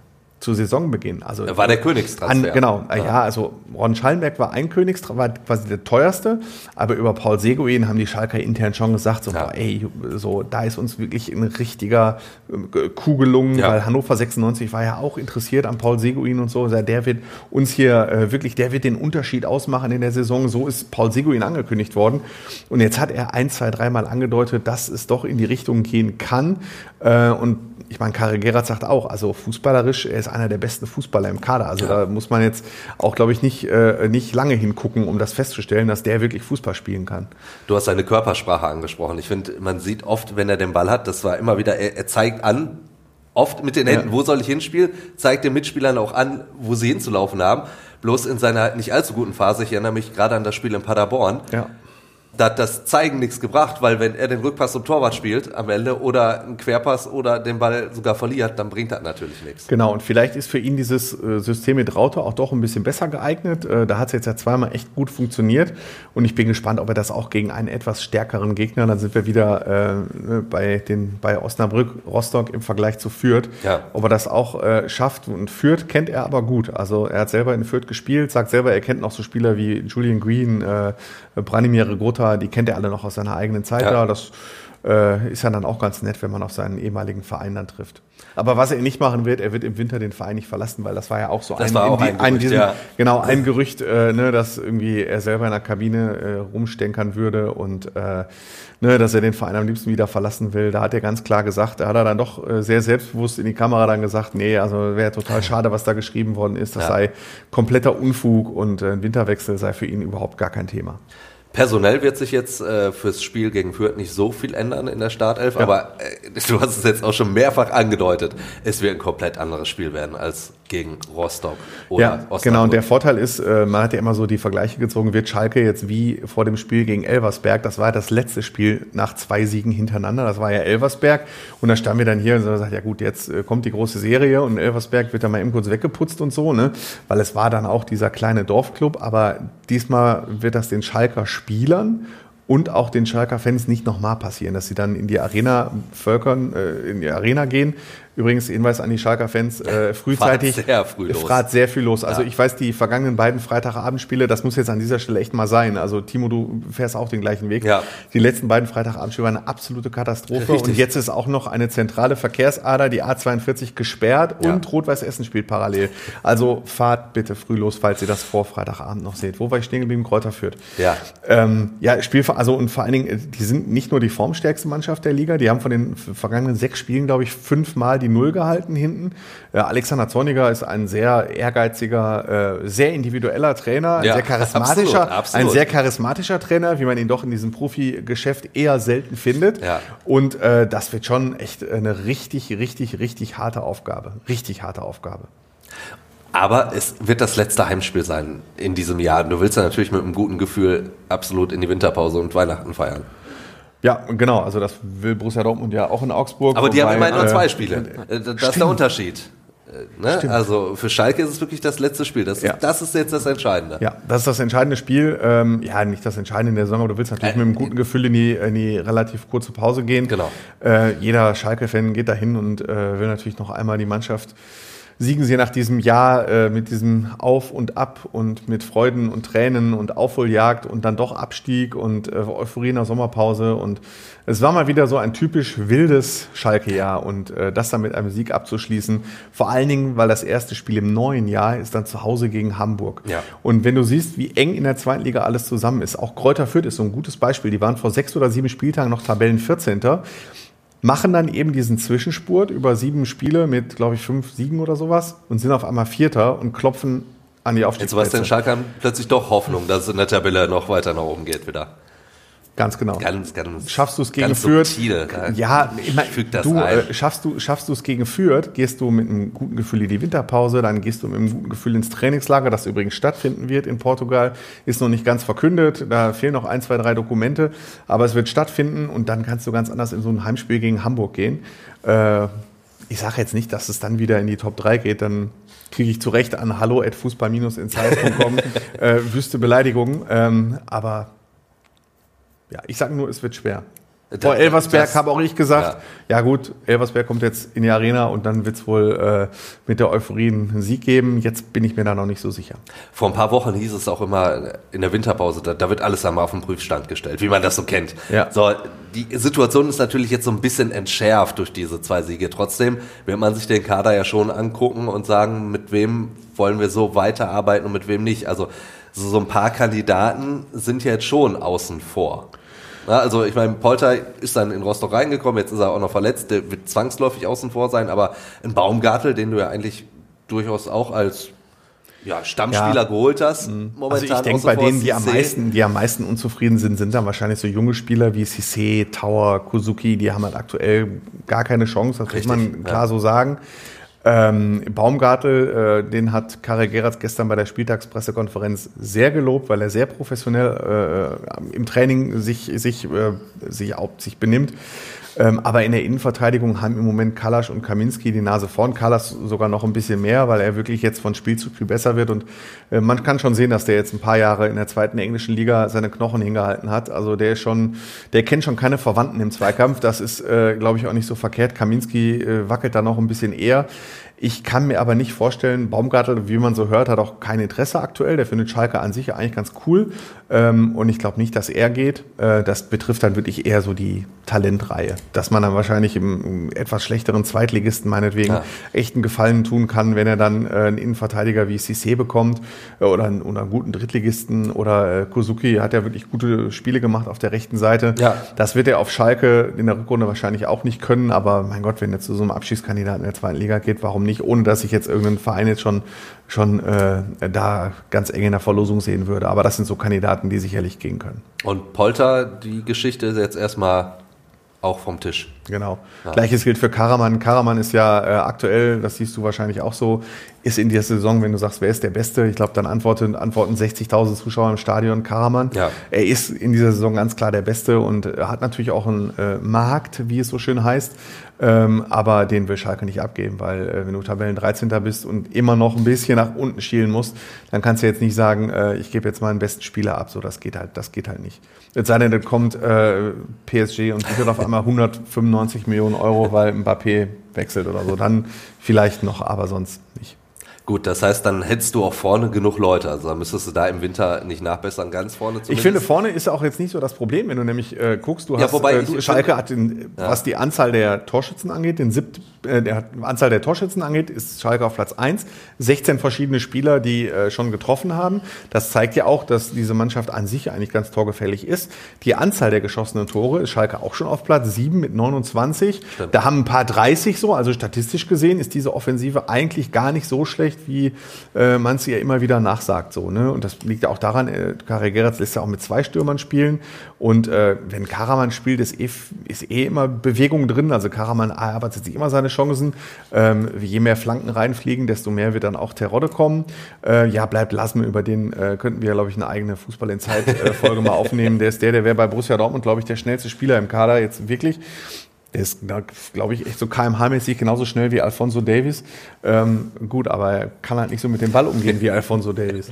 zu Saisonbeginn. Also war der Königstransfer. an, genau, ja. ja, also Ron Schallenberg war ein Königstransfer, war quasi der teuerste, aber über Paul Seguin haben die Schalker intern schon gesagt, so, Ja. boah, ey, so, da ist uns wirklich ein richtiger Kuh gelungen, Ja. weil Hannover 96 war ja auch interessiert an Paul Seguin und so, Also der wird uns hier äh, wirklich, der wird den Unterschied ausmachen in der Saison, so ist Paul Seguin angekündigt worden und jetzt hat er ein, zwei, dreimal angedeutet, dass es doch in die Richtung gehen kann äh, und ich meine, Karel Gerard sagt auch, also fußballerisch, er ist einer der besten Fußballer im Kader. Also da muss man jetzt auch, glaube ich, nicht, äh, nicht lange hingucken, um das festzustellen, dass der wirklich Fußball spielen kann. Du hast seine Körpersprache angesprochen. Ich finde, man sieht oft, wenn er den Ball hat, das war immer wieder, er, er zeigt an, oft mit den Händen, Ja. wo soll ich hinspielen, zeigt den Mitspielern auch an, wo sie hinzulaufen haben. Bloß in seiner nicht allzu guten Phase, ich erinnere mich gerade an das Spiel in Paderborn, Ja. Da hat das Zeigen nichts gebracht, weil wenn er den Rückpass zum Torwart spielt am Ende oder einen Querpass oder den Ball sogar verliert, dann bringt das natürlich nichts. Genau, und vielleicht ist für ihn dieses äh, System mit Raute auch doch ein bisschen besser geeignet. Äh, da hat es jetzt ja zweimal echt gut funktioniert. Und ich bin gespannt, ob er das auch gegen einen etwas stärkeren Gegner, dann sind wir wieder äh, bei, den, bei Osnabrück, Rostock im Vergleich zu Fürth, Ja. ob er das auch äh, schafft. Und Fürth kennt er aber gut. Also er hat selber in Fürth gespielt, sagt selber, er kennt noch so Spieler wie Julian Green, äh, Branimir Regota, die kennt er alle noch aus seiner eigenen Zeit Ja. da. Das äh, ist ja dann auch ganz nett, wenn man auf seinen ehemaligen Verein dann trifft. Aber was er nicht machen wird, er wird im Winter den Verein nicht verlassen, weil das war ja auch so Das ein, war auch die- ein Gerücht, diesen- ja. genau ein Gerücht, äh, ne, dass irgendwie er selber in der Kabine äh, rumstenkern würde und äh, ne, dass er den Verein am liebsten wieder verlassen will. Da hat er ganz klar gesagt, da hat er dann doch äh, sehr selbstbewusst in die Kamera dann gesagt, nee, also wäre total schade, was da geschrieben worden ist. Das Ja. sei kompletter Unfug und äh, ein Winterwechsel sei für ihn überhaupt gar kein Thema. Personell wird sich jetzt äh, fürs Spiel gegen Fürth nicht so viel ändern in der Startelf, aber äh, du hast es jetzt auch schon mehrfach angedeutet. Es wird ein komplett anderes Spiel werden als gegen Rostock oder ja, Osnabrück. genau. Und der Vorteil ist, äh, man hat ja immer so die Vergleiche gezogen, wird Schalke jetzt wie vor dem Spiel gegen Elversberg. Das war das letzte Spiel nach zwei Siegen hintereinander. Das war ja Elversberg. Und da standen wir dann hier und so gesagt, ja gut, jetzt äh, kommt die große Serie und Elversberg wird dann mal eben kurz weggeputzt und so, ne? Weil es war dann auch dieser kleine Dorfclub. Aber diesmal wird das den Schalker Spielern und auch den Schalker Fans nicht nochmal passieren, dass sie dann in die Arena völkern, äh, in die Arena gehen. Übrigens, Hinweis an die Schalker Fans, äh, frühzeitig. Fahrt sehr früh los. Fahrt sehr viel los. Also Ja. ich weiß, die vergangenen beiden Freitagabendspiele, das muss jetzt an dieser Stelle echt mal sein. Also Timo, du fährst auch den gleichen Weg. Ja. Die letzten beiden Freitagabendspiele waren eine absolute Katastrophe. Richtig. Und jetzt ist auch noch eine zentrale Verkehrsader, die A42, gesperrt Ja. und Rot-Weiß Essen spielt parallel. Also fahrt bitte früh los, falls ihr das vor Freitagabend noch seht. Wo war ich stehen geblieben? Kräuter führt. Ja. Ähm, ja, Spiel, also und vor allen Dingen, äh, die sind nicht nur die formstärkste Mannschaft der Liga, die haben von den vergangenen sechs Spielen, glaube ich, fünfmal die Null gehalten hinten. Äh, Alexander Zorniger ist ein sehr ehrgeiziger, äh, sehr individueller Trainer, ein Ja, sehr charismatischer, absolut, absolut. ein sehr charismatischer Trainer, wie man ihn doch in diesem Profigeschäft eher selten findet. Ja. Und äh, das wird schon echt eine richtig, richtig, richtig harte Aufgabe. Richtig harte Aufgabe. Aber es wird das letzte Heimspiel sein in diesem Jahr. Du willst ja natürlich mit einem guten Gefühl absolut in die Winterpause und Weihnachten feiern. Ja, genau. Also das will Borussia Dortmund ja auch in Augsburg. Aber die haben wobei, immerhin nur äh, zwei Spiele. Äh, Das ist der Unterschied. Äh, Ne? Also für Schalke ist es wirklich das letzte Spiel. Das, Ja. ist, das ist jetzt das Entscheidende. Ja, das ist das entscheidende Spiel. Ähm, ja, nicht das Entscheidende in der Saison, aber du willst natürlich Äh, mit einem guten Gefühl in die, in die relativ kurze Pause gehen. Genau. Äh, jeder Schalke-Fan geht dahin und äh, will natürlich noch einmal die Mannschaft siegen sie nach diesem Jahr äh, mit diesem Auf und Ab und mit Freuden und Tränen und Aufholjagd und dann doch Abstieg und äh, Euphorie in der Sommerpause. Und es war mal wieder so ein typisch wildes Schalke-Jahr und äh, das dann mit einem Sieg abzuschließen. Vor allen Dingen, weil das erste Spiel im neuen Jahr ist dann zu Hause gegen Hamburg. Ja. Und wenn du siehst, wie eng in der zweiten Liga alles zusammen ist, auch Kräuter Fürth ist so ein gutes Beispiel. Die waren vor sechs oder sieben Spieltagen noch Tabellen 14 machen dann eben diesen Zwischenspurt über sieben Spiele mit, glaube ich, fünf Siegen oder sowas und sind auf einmal Vierter und klopfen an die Jetzt Aufstiegsplätze. was denn Schalke plötzlich doch Hoffnung, dass es in der Tabelle noch weiter nach oben geht wieder. Ganz genau. Ganz, ganz. Schaffst du es gegen Fürth? subtil, ne? Ja, das du, ein. äh, schaffst du schaffst du es gegen Fürth, gehst du mit einem guten Gefühl in die Winterpause, dann gehst du mit einem guten Gefühl ins Trainingslager, das übrigens stattfinden wird in Portugal, ist noch nicht ganz verkündet, da fehlen noch ein, zwei, drei Dokumente, aber es wird stattfinden und dann kannst du ganz anders in so ein Heimspiel gegen Hamburg gehen. Äh, ich sage jetzt nicht, dass es dann wieder in die Top 3 geht, dann kriege ich zu Recht an hallo at fußball-insight.com äh, wüste Beleidigungen, ähm, aber ja, ich sage nur, es wird schwer. Vor Elversberg das- habe auch ich gesagt, ja. gut, Elversberg kommt jetzt in die Arena und dann wird es wohl äh, mit der Euphorie einen Sieg geben. Jetzt bin ich mir da noch nicht so sicher. Vor ein paar Wochen hieß es auch immer in der Winterpause, da, da wird alles einmal auf den Prüfstand gestellt, wie man das so kennt. Ja. So, die Situation ist natürlich jetzt so ein bisschen entschärft durch diese zwei Siege. Trotzdem wird man sich den Kader ja schon angucken und sagen, mit wem wollen wir so weiterarbeiten und mit wem nicht. Also so, so ein paar Kandidaten sind jetzt schon außen vor. Na, also ich meine, Polter ist dann in Rostock reingekommen, jetzt ist er auch noch verletzt, der wird zwangsläufig außen vor sein, aber ein Baumgartel, den du ja eigentlich durchaus auch als ja, Stammspieler Ja. geholt hast. Momentan Also ich denke, bei denen, die am, meisten, die am meisten unzufrieden sind, sind dann wahrscheinlich so junge Spieler wie Cissé, Tower, Kuzuki, die haben halt aktuell gar keine Chance, das Richtig, muss man klar ja. so sagen. Ähm, Baumgartel, äh, den hat Karel Geratz gestern bei der Spieltagspressekonferenz sehr gelobt, weil er sehr professionell äh, im Training sich, sich, äh, sich, auch, sich benimmt. Ähm, aber in der Innenverteidigung haben im Moment Kalasch und Kaminski die Nase vorn. Kalasch sogar noch ein bisschen mehr, weil er wirklich jetzt von Spiel zu Spiel besser wird. Und äh, man kann schon sehen, dass der jetzt ein paar Jahre in der zweiten englischen Liga seine Knochen hingehalten hat. Also der ist schon, der kennt schon keine Verwandten im Zweikampf. Das ist, äh, glaube ich, auch nicht so verkehrt. Kaminski äh, wackelt da noch ein bisschen eher. Ich kann mir aber nicht vorstellen, Baumgartel, wie man so hört, hat auch kein Interesse aktuell. Der findet Schalke an sich eigentlich ganz cool. Ähm, und ich glaube nicht, dass er geht. Äh, das betrifft dann wirklich eher so die Talentreihe. Dass man dann wahrscheinlich im, im etwas schlechteren Zweitligisten meinetwegen Ja. echten Gefallen tun kann, wenn er dann äh, einen Innenverteidiger wie Cissé bekommt äh, oder, einen, oder einen guten Drittligisten oder äh, Kozuki hat ja wirklich gute Spiele gemacht auf der rechten Seite. Ja. Das wird er auf Schalke in der Rückrunde wahrscheinlich auch nicht können, aber mein Gott, wenn er zu so einem Abschießkandidaten in der zweiten Liga geht, warum nicht, ohne dass ich jetzt irgendeinen Verein jetzt schon, schon äh, da ganz eng in der Verlosung sehen würde. Aber das sind so Kandidaten, die sicherlich gehen können. Und Polter, die Geschichte ist jetzt erstmal auch vom Tisch. Genau. Gleiches gilt für Karaman. Karaman ist ja äh, aktuell, das siehst du wahrscheinlich auch so, ist in dieser Saison, wenn du sagst, wer ist der Beste, ich glaube, dann antworten, antworten 60.000 Zuschauer im Stadion Karaman. Ja. Er ist in dieser Saison ganz klar der Beste und hat natürlich auch einen äh, Markt, wie es so schön heißt. Ähm, aber den will Schalke nicht abgeben, weil äh, wenn du Tabellen 13. bist und immer noch ein bisschen nach unten schielen musst, dann kannst du jetzt nicht sagen, äh, ich gebe jetzt meinen besten Spieler ab. So, das geht halt, das geht halt nicht. Es sei denn, da kommt äh, PSG und bietet auf einmal 195 Millionen Euro, weil Mbappé wechselt oder so. Dann vielleicht noch, aber sonst nicht. Gut, das heißt, dann hättest du auch vorne genug Leute. Also dann müsstest du da im Winter nicht nachbessern, ganz vorne zumindest. Ich finde, vorne ist auch jetzt nicht so das Problem, wenn du nämlich äh, guckst, du Ja, hast, wobei äh, du, Schalke hat, den, was die Anzahl der Torschützen angeht, den siebt, äh, der Anzahl der Torschützen angeht, ist Schalke auf Platz 1. 16 verschiedene Spieler, die äh, schon getroffen haben. Das zeigt ja auch, dass diese Mannschaft an sich eigentlich ganz torgefällig ist. Die Anzahl der geschossenen Tore ist Schalke auch schon auf Platz 7 mit 29. Da haben ein paar 30 so, also statistisch gesehen ist diese Offensive eigentlich gar nicht so schlecht, wie äh, man es ja immer wieder nachsagt. So, ne? Und das liegt ja auch daran, äh, Karel Geratz lässt ja auch mit zwei Stürmern spielen. Und äh, wenn Karaman spielt, ist eh, ist eh immer Bewegung drin. Also Karaman erarbeitet sich immer seine Chancen. Ähm, je mehr Flanken reinfliegen, desto mehr wird dann auch Terodde kommen. Äh, ja, bleibt Lasme, über den äh, könnten wir, glaube ich, eine eigene Fußball in Zeit-Folge mal aufnehmen. Der ist der, der wäre bei Borussia Dortmund, glaube ich, der schnellste Spieler im Kader jetzt wirklich. Der ist, glaube ich, echt so KMH-mäßig genauso schnell wie Alfonso Davis. Ähm, gut, aber er kann halt nicht so mit dem Ball umgehen wie Alfonso Davis.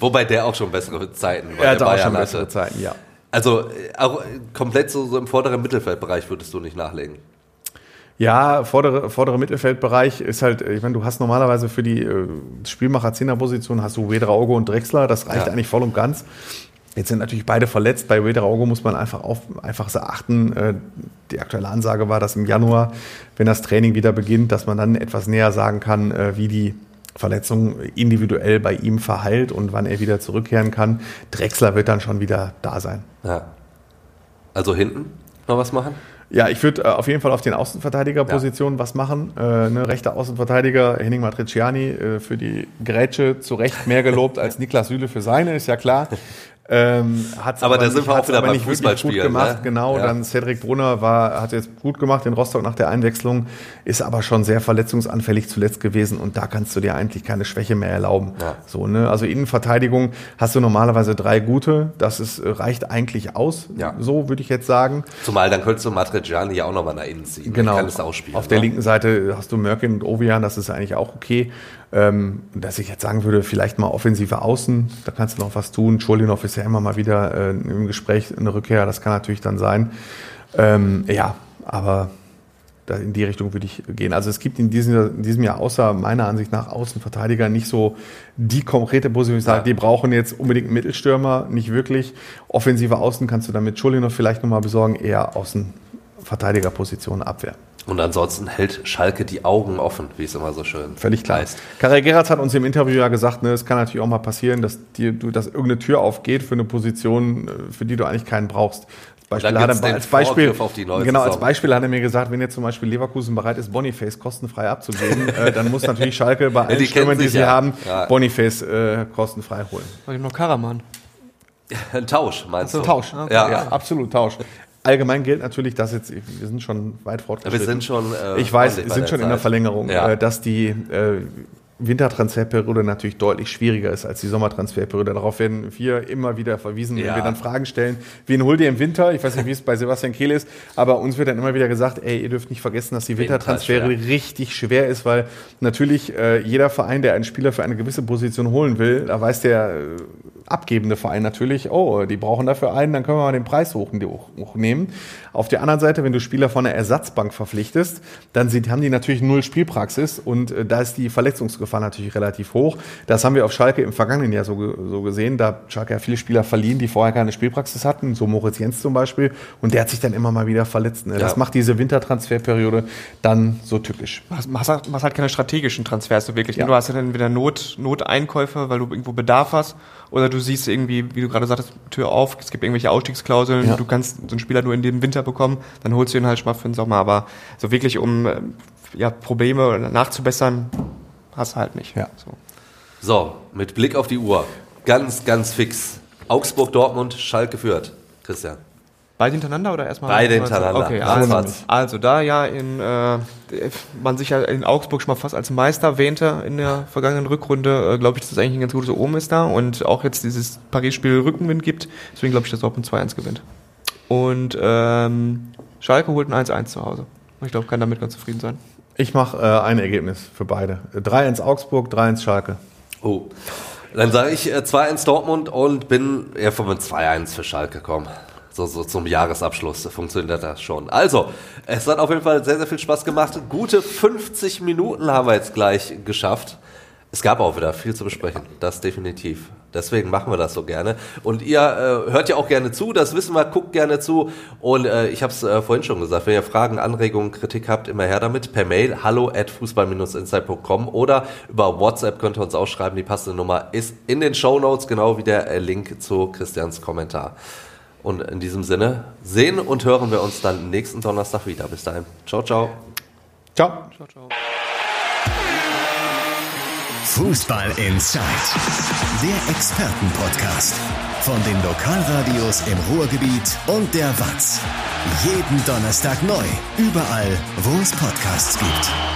Wobei der auch schon bessere Zeiten bei Er hat der auch schon hatte. bessere Zeiten, ja. Also äh, auch äh, komplett so, so im vorderen Mittelfeldbereich würdest du nicht nachlegen. Ja, vordere, vordere Mittelfeldbereich ist halt, ich meine, du hast normalerweise für die äh, Spielmacher Zehnerposition hast du Wedraogo und Drexler, das reicht Ja. eigentlich voll und ganz. Jetzt sind natürlich beide verletzt. Bei Wedraogo muss man einfach auf, einfach so achten. Äh, die aktuelle Ansage war, dass im Januar, wenn das Training wieder beginnt, dass man dann etwas näher sagen kann, äh, wie die Verletzung individuell bei ihm verheilt und wann er wieder zurückkehren kann. Drexler wird dann schon wieder da sein. Ja. Also hinten noch was machen? Ja, ich würde äh, auf jeden Fall auf den Außenverteidigerpositionen was machen. Äh, ne, rechter Außenverteidiger Henning Matriciani äh, für die Grätsche zu Recht mehr gelobt als Niklas Süle für seine, ist ja klar. Ähm, hat's Aber da nicht- sind wir auch wieder aber beim nicht wirklich gut gemacht. ne? Genau, Ja. dann Cedric Brunner war, hat jetzt gut gemacht in Rostock nach der Einwechslung, ist aber schon sehr verletzungsanfällig zuletzt gewesen und da kannst du dir eigentlich keine Schwäche mehr erlauben. Ja. So, ne? Also Innenverteidigung hast du normalerweise drei gute, das ist, reicht eigentlich aus, Ja. so würde ich jetzt sagen. Zumal dann könntest du Matriciani ja auch nochmal nach innen ziehen. Genau. Der. Auf der ne? linken Seite hast du Merkin und Ovian, das ist eigentlich auch okay. Ähm, dass ich jetzt sagen würde, vielleicht mal offensive Außen, da kannst du noch was tun. Cholinov ist ja immer mal wieder äh, im Gespräch eine Rückkehr, das kann natürlich dann sein. Ähm, ja, aber da in die Richtung würde ich gehen. Also es gibt in diesem, in diesem Jahr außer meiner Ansicht nach Außenverteidiger nicht so die konkrete Position, ich sage, Ja. die brauchen jetzt unbedingt einen Mittelstürmer, nicht wirklich. Offensive Außen kannst du damit Cholinov vielleicht nochmal besorgen, eher Außenverteidigerposition Abwehr. Und ansonsten hält Schalke die Augen offen, wie es immer so schön Völlig klar. heißt. Karel Geratz hat uns im Interview ja gesagt, ne, es kann natürlich auch mal passieren, dass dir, du, dass irgendeine Tür aufgeht für eine Position, äh, für die du eigentlich keinen brauchst. Beispiel hat er, als Beispiel, Vorgriff auf die neue genau, als. Beispiel hat er mir gesagt, wenn jetzt zum Beispiel Leverkusen bereit ist, Boniface kostenfrei abzugeben, äh, dann muss natürlich Schalke bei allen die Stürmern, die sie ja. haben, Ja. Boniface äh, kostenfrei holen. Ich noch Karaman? Ein Tausch, meinst du? Tausch. Ja. ja, absolut Tausch. Allgemein gilt natürlich, dass jetzt, wir sind schon weit Wir fortgeschritten. sind schon. Äh, ich weiß, wir sind schon in der Zeit. Verlängerung, Ja. äh, dass die äh, Wintertransferperiode natürlich deutlich schwieriger ist als die Sommertransferperiode. Darauf werden wir immer wieder verwiesen, wenn Ja. wir dann Fragen stellen, wen holt ihr im Winter? Ich weiß nicht, wie es bei Sebastian Kehl ist, aber uns wird dann immer wieder gesagt, ey, ihr dürft nicht vergessen, dass die Wintertransfere richtig schwer ist, weil natürlich äh, jeder Verein, der einen Spieler für eine gewisse Position holen will, da weiß der äh, abgebende Verein natürlich, oh, die brauchen dafür einen, dann können wir mal den Preis hoch, hoch, hochnehmen. Auf der anderen Seite, wenn du Spieler von der Ersatzbank verpflichtest, dann sind, haben die natürlich null Spielpraxis und äh, da ist die Verletzungsgefahr natürlich relativ hoch. Das haben wir auf Schalke im vergangenen Jahr so, so gesehen. Da hat Schalke ja viele Spieler verliehen, die vorher keine Spielpraxis hatten, so Moritz Jens zum Beispiel, und der hat sich dann immer mal wieder verletzt. Ne? Das Ja. macht diese Wintertransferperiode dann so typisch. Machst, halt- machst halt keine strategischen Transfers so wirklich. ne? Ja. Du hast ja dann entweder Not, Noteinkäufe, weil du irgendwo Bedarf hast, oder du siehst irgendwie, wie du gerade sagtest, Tür auf, es gibt irgendwelche Ausstiegsklauseln, Ja. du kannst so einen Spieler nur in den Winter bekommen, dann holst du ihn halt schon mal für den Sommer. Aber so wirklich, um ähm, ja, Probleme nachzubessern, hast du halt nicht. Ja. So. So, mit Blick auf die Uhr. Ganz, ganz fix. Augsburg, Dortmund, Schalke führt. Christian. Beide hintereinander oder erstmal? Beide hintereinander. Okay, Ja, also, also da ja in äh, man sich ja in Augsburg schon mal fast als Meister wähnte in der vergangenen Rückrunde, äh, glaube ich, dass das eigentlich ein ganz gutes Omen ist da und auch jetzt dieses Paris-Spiel Rückenwind gibt. Deswegen glaube ich, dass Dortmund 2-1 gewinnt. Und ähm, Schalke holt ein 1-1 zu Hause. Ich glaube, kann damit ganz zufrieden sein. Ich mache äh, ein Ergebnis für beide. 3-1 Augsburg, 3-1 Schalke. Oh. Dann sage ich äh, 2-1 Dortmund und bin eher von einem 2-1 für Schalke gekommen. So, so zum Jahresabschluss funktioniert das schon. Also, es hat auf jeden Fall sehr, sehr viel Spaß gemacht. Gute 50 Minuten haben wir jetzt gleich geschafft. Es gab auch wieder viel zu besprechen, das definitiv. Deswegen machen wir das so gerne. Und ihr äh, hört ja auch gerne zu, das wissen wir, guckt gerne zu. Und äh, ich habe es äh, vorhin schon gesagt, wenn ihr Fragen, Anregungen, Kritik habt, immer her damit. Per Mail hallo at fußball-insight.com oder über WhatsApp könnt ihr uns auch schreiben. Die passende Nummer ist in den Show Notes, genau wie der äh, Link zu Christians Kommentar. Und in diesem Sinne sehen und hören wir uns dann nächsten Donnerstag wieder. Bis dahin. Ciao, ciao. Ciao. Fußball Inside, der Expertenpodcast. Von den Lokalradios im Ruhrgebiet und der Watz. Jeden Donnerstag neu, überall, wo es Podcasts gibt.